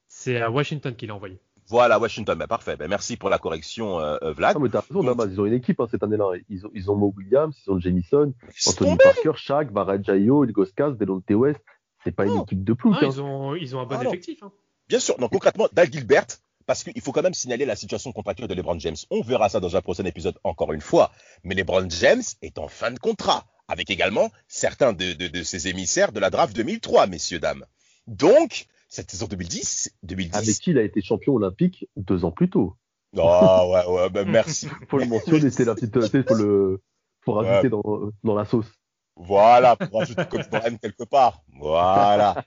C'est à Washington qu'il a envoyé. Voilà, Washington, ben, parfait. Ben, merci pour la correction, Vlad. Non, mais t'as raison, Damas, ils ont une équipe cette année-là. Ils ont, ils ont Mo Williams, ils ont Jamison, Anthony Parker, Shaq, Barrett Jayo, Ilgoskas, Delonte West. C'est pas une équipe de plus. Hein. Ils, ont, ils ont un bon ah, effectif. Hein. Bien sûr. Donc concrètement, Dal Gilbert, parce qu'il faut quand même signaler la situation contractuelle de LeBron James. On verra ça dans un prochain épisode encore une fois. Mais LeBron James est en fin de contrat, avec également certains de, de, ses émissaires de la draft 2003, messieurs, dames. Donc, cette saison 2010, 2010. Avec qui il a été champion olympique deux ans plus tôt. Oh, ouais, ouais, ben merci. faut le mentionner, c'est la petite, faut le, faut rajouter dans, dans la sauce. Voilà, pour rajouter comme Brand quelque part. Voilà.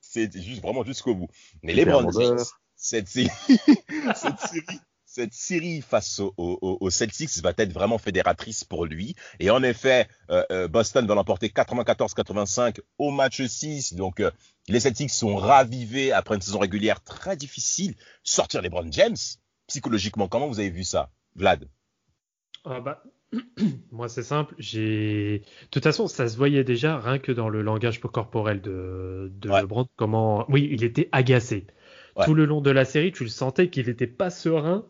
C'est juste vraiment jusqu'au bout. Mais les James, cette série, cette série, cette série face aux Celtics va être vraiment fédératrice pour lui. Et en effet, euh, euh, Boston va l'emporter 94-85 au match 6. Donc, euh, les Celtics sont ravivés après une saison régulière très difficile. Sortir les Brown James, psychologiquement, comment vous avez vu ça, Vlad? Ah bah, Moi, c'est simple. J'ai. De toute façon, ça se voyait déjà rien que dans le langage corporel de, de LeBron. Comment. Oui, il était agacé. Tout le long de la série, tu le sentais qu'il n'était pas serein.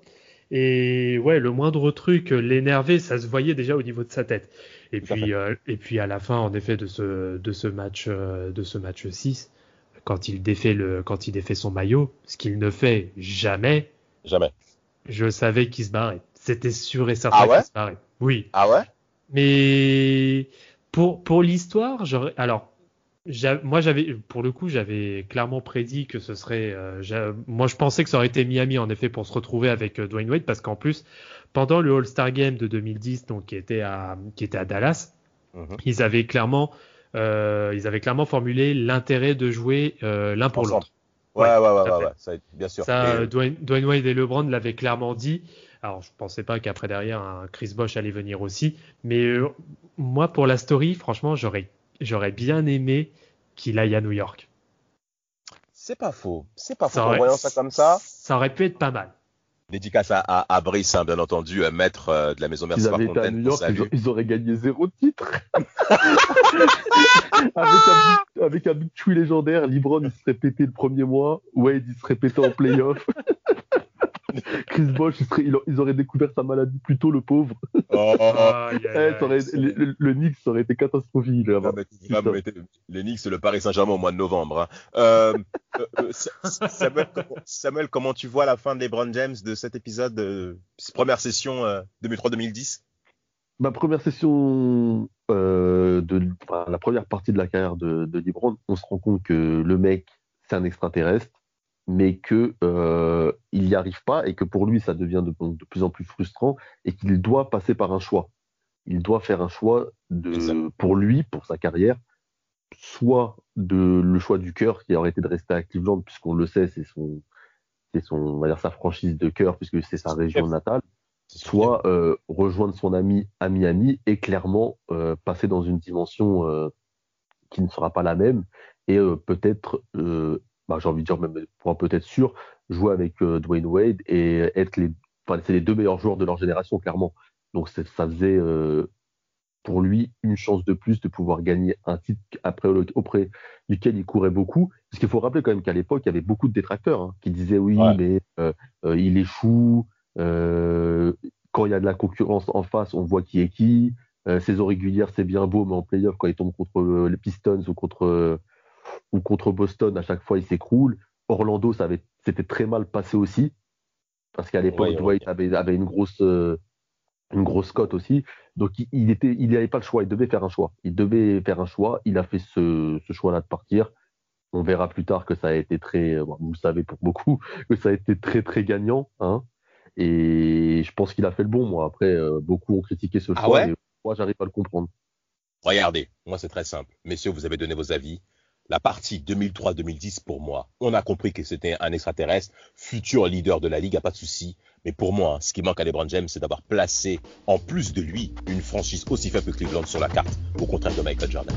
Et ouais, le moindre truc l'énervait, ça se voyait déjà au niveau de sa tête. Et puis, euh, et puis à la fin, en effet, de ce, de ce match, euh, de ce match 6, quand il défait le, quand il défait son maillot, ce qu'il ne fait jamais. Jamais. Je savais qu'il se barrait. C'était sûr et certain ah qu'il se barrait. Oui. Ah ouais? Mais pour, pour l'histoire, alors, moi j'avais, pour le coup, j'avais clairement prédit que ce serait. Euh, moi je pensais que ça aurait été Miami en effet pour se retrouver avec euh, Dwayne Wade parce qu'en plus, pendant le All-Star Game de 2010, donc qui était à, qui était à Dallas, mhm. ils avaient clairement. Euh, ils avaient clairement formulé l'intérêt de jouer l'un pour l'autre. Ouais, ouais, ouais, ouais, ça, bien sûr. Ça, Dwayne, Dwayne, Wade et LeBron l'avaient clairement dit. Alors, je pensais pas qu'après derrière, un Chris Bosch allait venir aussi. Mais euh, moi, pour la story, franchement, j'aurais, j'aurais bien aimé qu'il aille à New York. C'est pas faux. C'est pas faux. en voyant ça comme ça. Ça aurait pu être pas mal. Dédicace à, à, Brice, hein, bien entendu, euh, maître euh, de la maison Merci par New York, ils, auraient gagné zéro titre. avec, un, avec un légendaire, Libron il serait pété le premier mois, Wade il serait pété en playoff. Chris Bosch, ils, auraient découvert sa maladie plus tôt, le pauvre. Oh, eh, le, Knicks, ça aurait été catastrophique. les Knicks, le Paris Saint-Germain au mois de novembre. Hein. Euh, euh, euh, Samuel, comment, tu vois la fin de LeBron James de cet épisode, de première session 2003-2010 Ma première session de la première partie de la carrière de, de LeBron, on se rend compte que le mec, c'est un extraterrestre mais que euh, n'y arrive pas et que pour lui ça devient de, plus en plus frustrant et qu'il doit passer par un choix. Il doit faire un choix de, pour lui, pour sa carrière, soit de le choix du cœur qui aurait été de rester à Cleveland puisqu'on le sait, c'est son, c'est son, on va dire sa franchise de cœur puisque c'est sa région natale, soit euh, rejoindre son ami à Miami et clairement euh, passer dans une dimension euh, qui ne sera pas la même et peut-être bah, j'ai envie de dire même pour peut-être sûr, jouer avec euh, Dwayne Wade et être les, enfin, c'est les deux meilleurs joueurs de leur génération clairement. Donc ça faisait euh, pour lui une chance de plus de pouvoir gagner un titre après auprès duquel il courait beaucoup. Parce qu'il faut rappeler quand même qu'à l'époque il y avait beaucoup de détracteurs hein, qui disaient oui mais euh, il échoue. quand il y a de la concurrence en face, on voit qui est qui. saison régulière, c'est bien beau, mais en playoff, quand il tombe contre les Pistons ou contre ou contre Boston, à chaque fois, il s'écroule. Orlando, ça avait, c'était très mal passé aussi. Parce qu'à l'époque, Ouais, Dwight avait, avait une grosse, euh, une grosse cote aussi. Donc, il, il était, il n'avait pas le choix. Il devait faire un choix. Il devait faire un choix. Il a fait ce, ce choix-là de partir. On verra plus tard que ça a été très, euh, bon, vous le savez pour beaucoup, que ça a été très, très gagnant. Hein. Et je pense qu'il a fait le bon, moi. Après, euh, beaucoup ont critiqué ce Ah choix. ouais? et moi, j'arrive à le comprendre. Regardez, moi c'est très simple. Messieurs, vous avez donné vos avis. La partie 2003-2010, pour moi, on a compris que c'était un extraterrestre, futur leader de la Ligue, a pas de souci. Mais pour moi, ce qui manque à LeBron James, c'est d'avoir placé, en plus de lui, une franchise aussi faible que Cleveland sur la carte, au contraire de Michael Jordan.